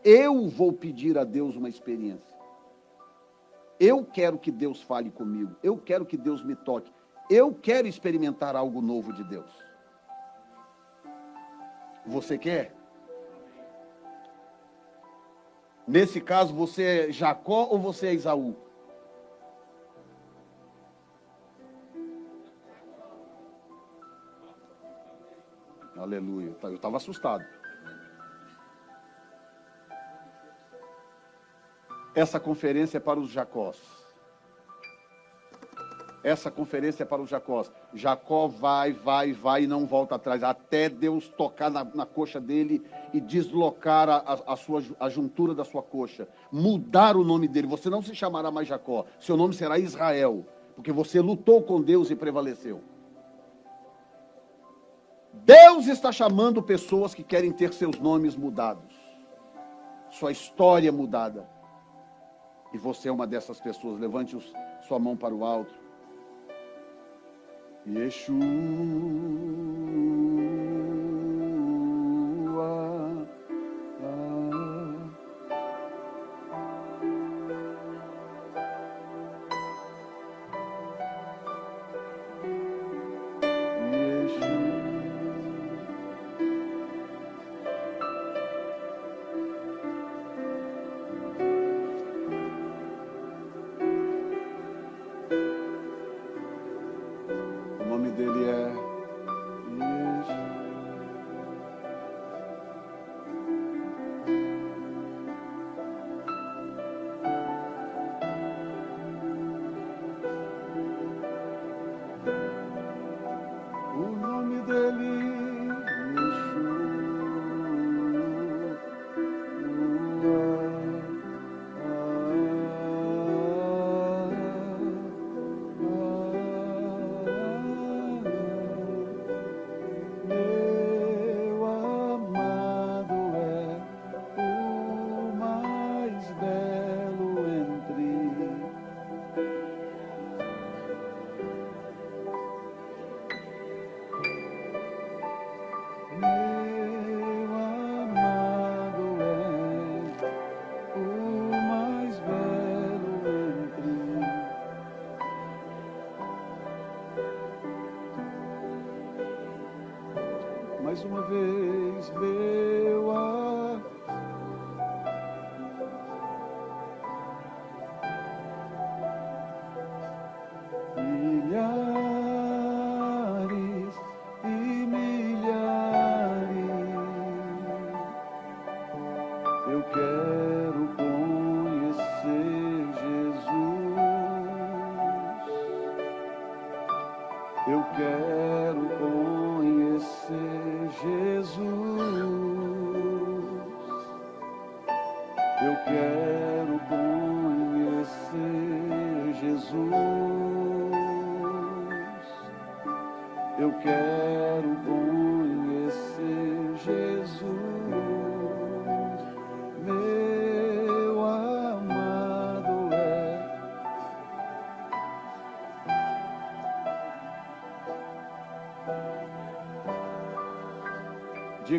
Eu vou pedir a Deus uma experiência. Eu quero que Deus fale comigo. Eu quero que Deus me toque. Eu quero experimentar algo novo de Deus. Você quer? Nesse caso, você é Jacó ou você é Isaú? Aleluia. Eu estava assustado. Essa conferência é para os Jacós. Essa conferência é para os Jacós. Jacó vai, vai, vai e não volta atrás, até Deus tocar na, na coxa dele e deslocar a, a, sua, a juntura da sua coxa. Mudar o nome dele. Você não se chamará mais Jacó, seu nome será Israel, porque você lutou com Deus e prevaleceu. Deus está chamando pessoas que querem ter seus nomes mudados, sua história mudada. E você é uma dessas pessoas. Levante os, sua mão para o alto. Yeshua.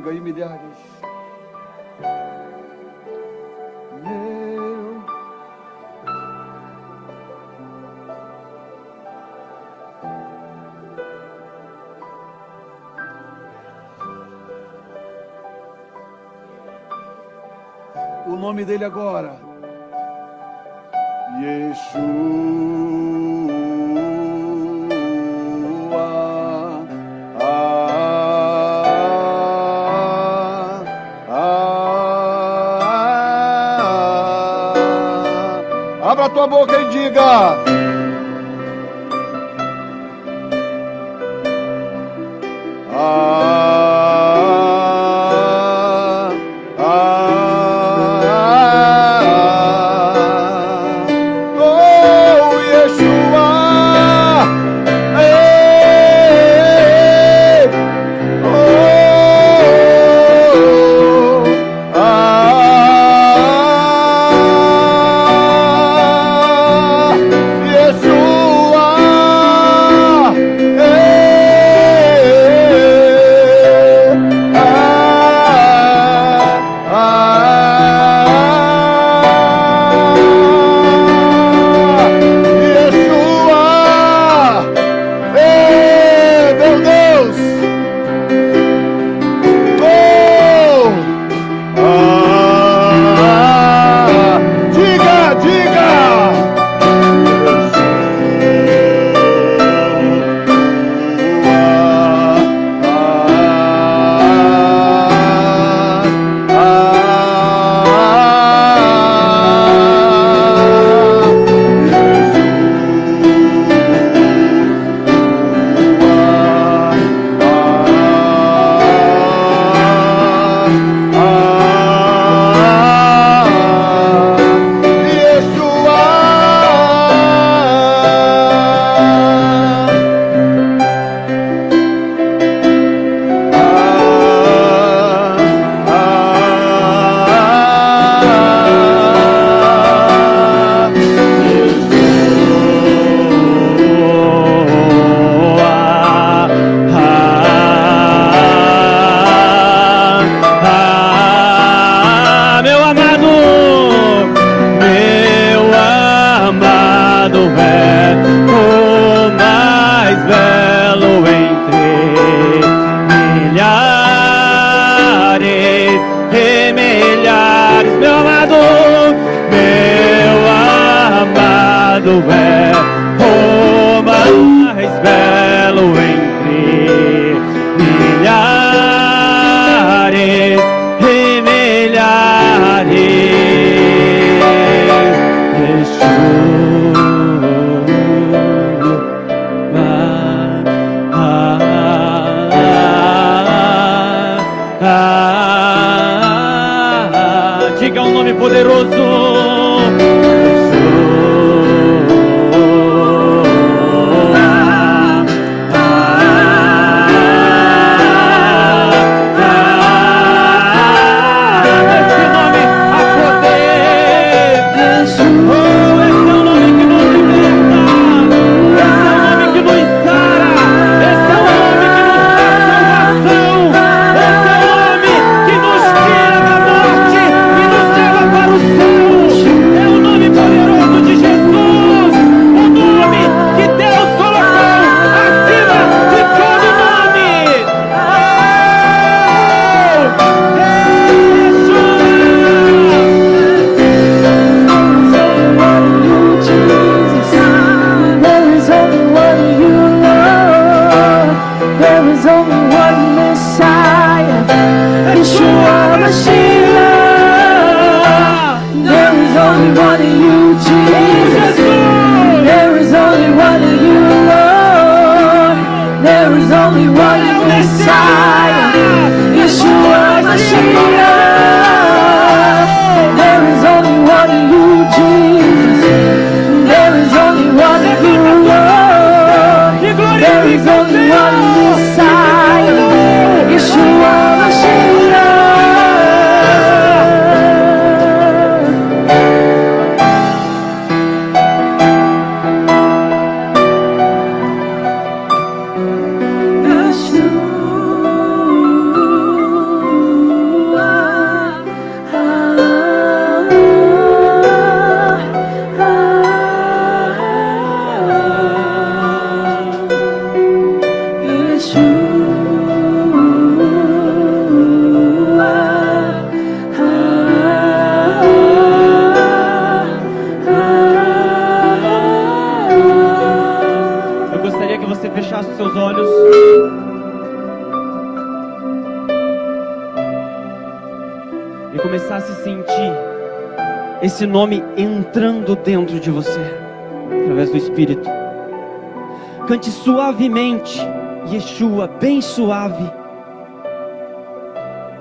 Diga aí, milhares. Meu o nome dele agora. Boca esse nome entrando dentro de você, através do Espírito. Cante suavemente, Yeshua, bem suave,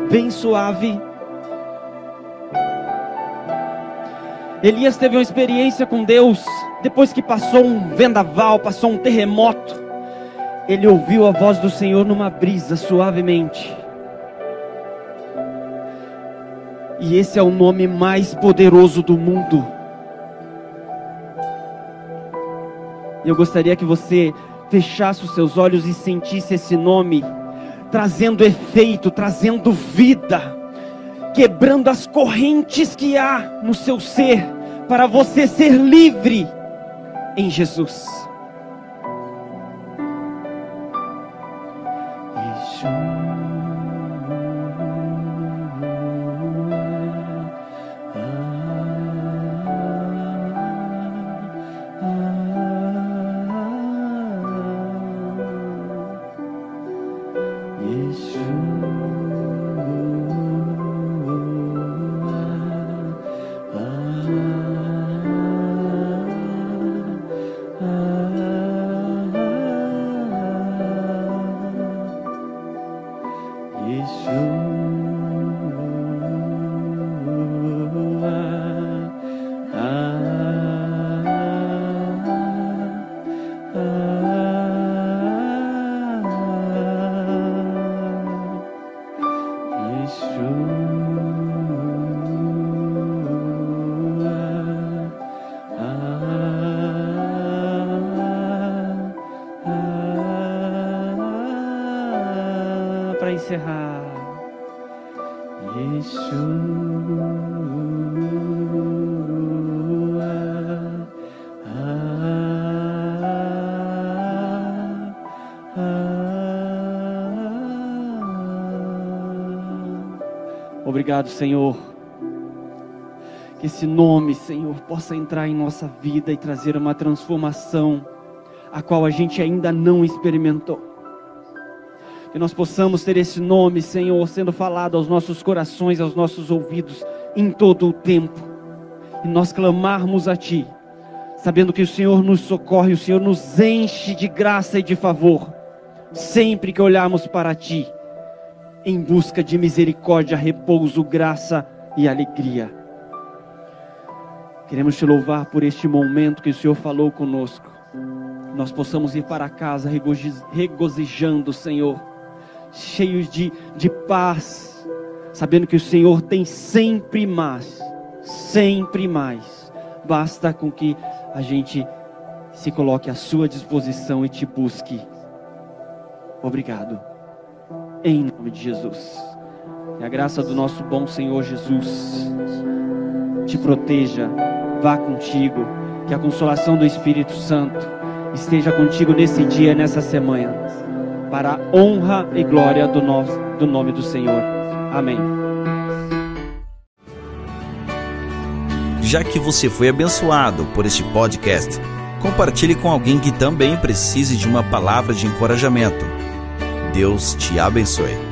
bem suave. Elias teve uma experiência com Deus depois que passou um vendaval, passou um terremoto. Ele ouviu a voz do Senhor numa brisa suavemente. E esse é o nome mais poderoso do mundo. Eu gostaria que você fechasse os seus olhos e sentisse esse nome trazendo efeito, trazendo vida, quebrando as correntes que há no seu ser, para você ser livre em Jesus. Encerrar, Obrigado, Senhor. Que esse nome, Senhor, possa entrar em nossa vida e trazer uma transformação a qual a gente ainda não experimentou. Que nós possamos ter esse nome, Senhor, sendo falado aos nossos corações, aos nossos ouvidos, em todo o tempo. E nós clamarmos a Ti, sabendo que o Senhor nos socorre, o Senhor nos enche de graça e de favor, sempre que olharmos para Ti, em busca de misericórdia, repouso, graça e alegria. Queremos te louvar por este momento que o Senhor falou conosco. Nós possamos ir para casa regozijando, Senhor, cheios de, de paz, sabendo que o Senhor tem sempre mais, sempre mais. Basta com que a gente se coloque à sua disposição e te busque. Obrigado. Em nome de Jesus. Que a graça do nosso bom Senhor Jesus te proteja, vá contigo. Que a consolação do Espírito Santo esteja contigo nesse dia, nessa semana, para a honra e glória do, do nome do Senhor. Amém. Já que você foi abençoado por este podcast, compartilhe com alguém que também precise de uma palavra de encorajamento. Deus te abençoe.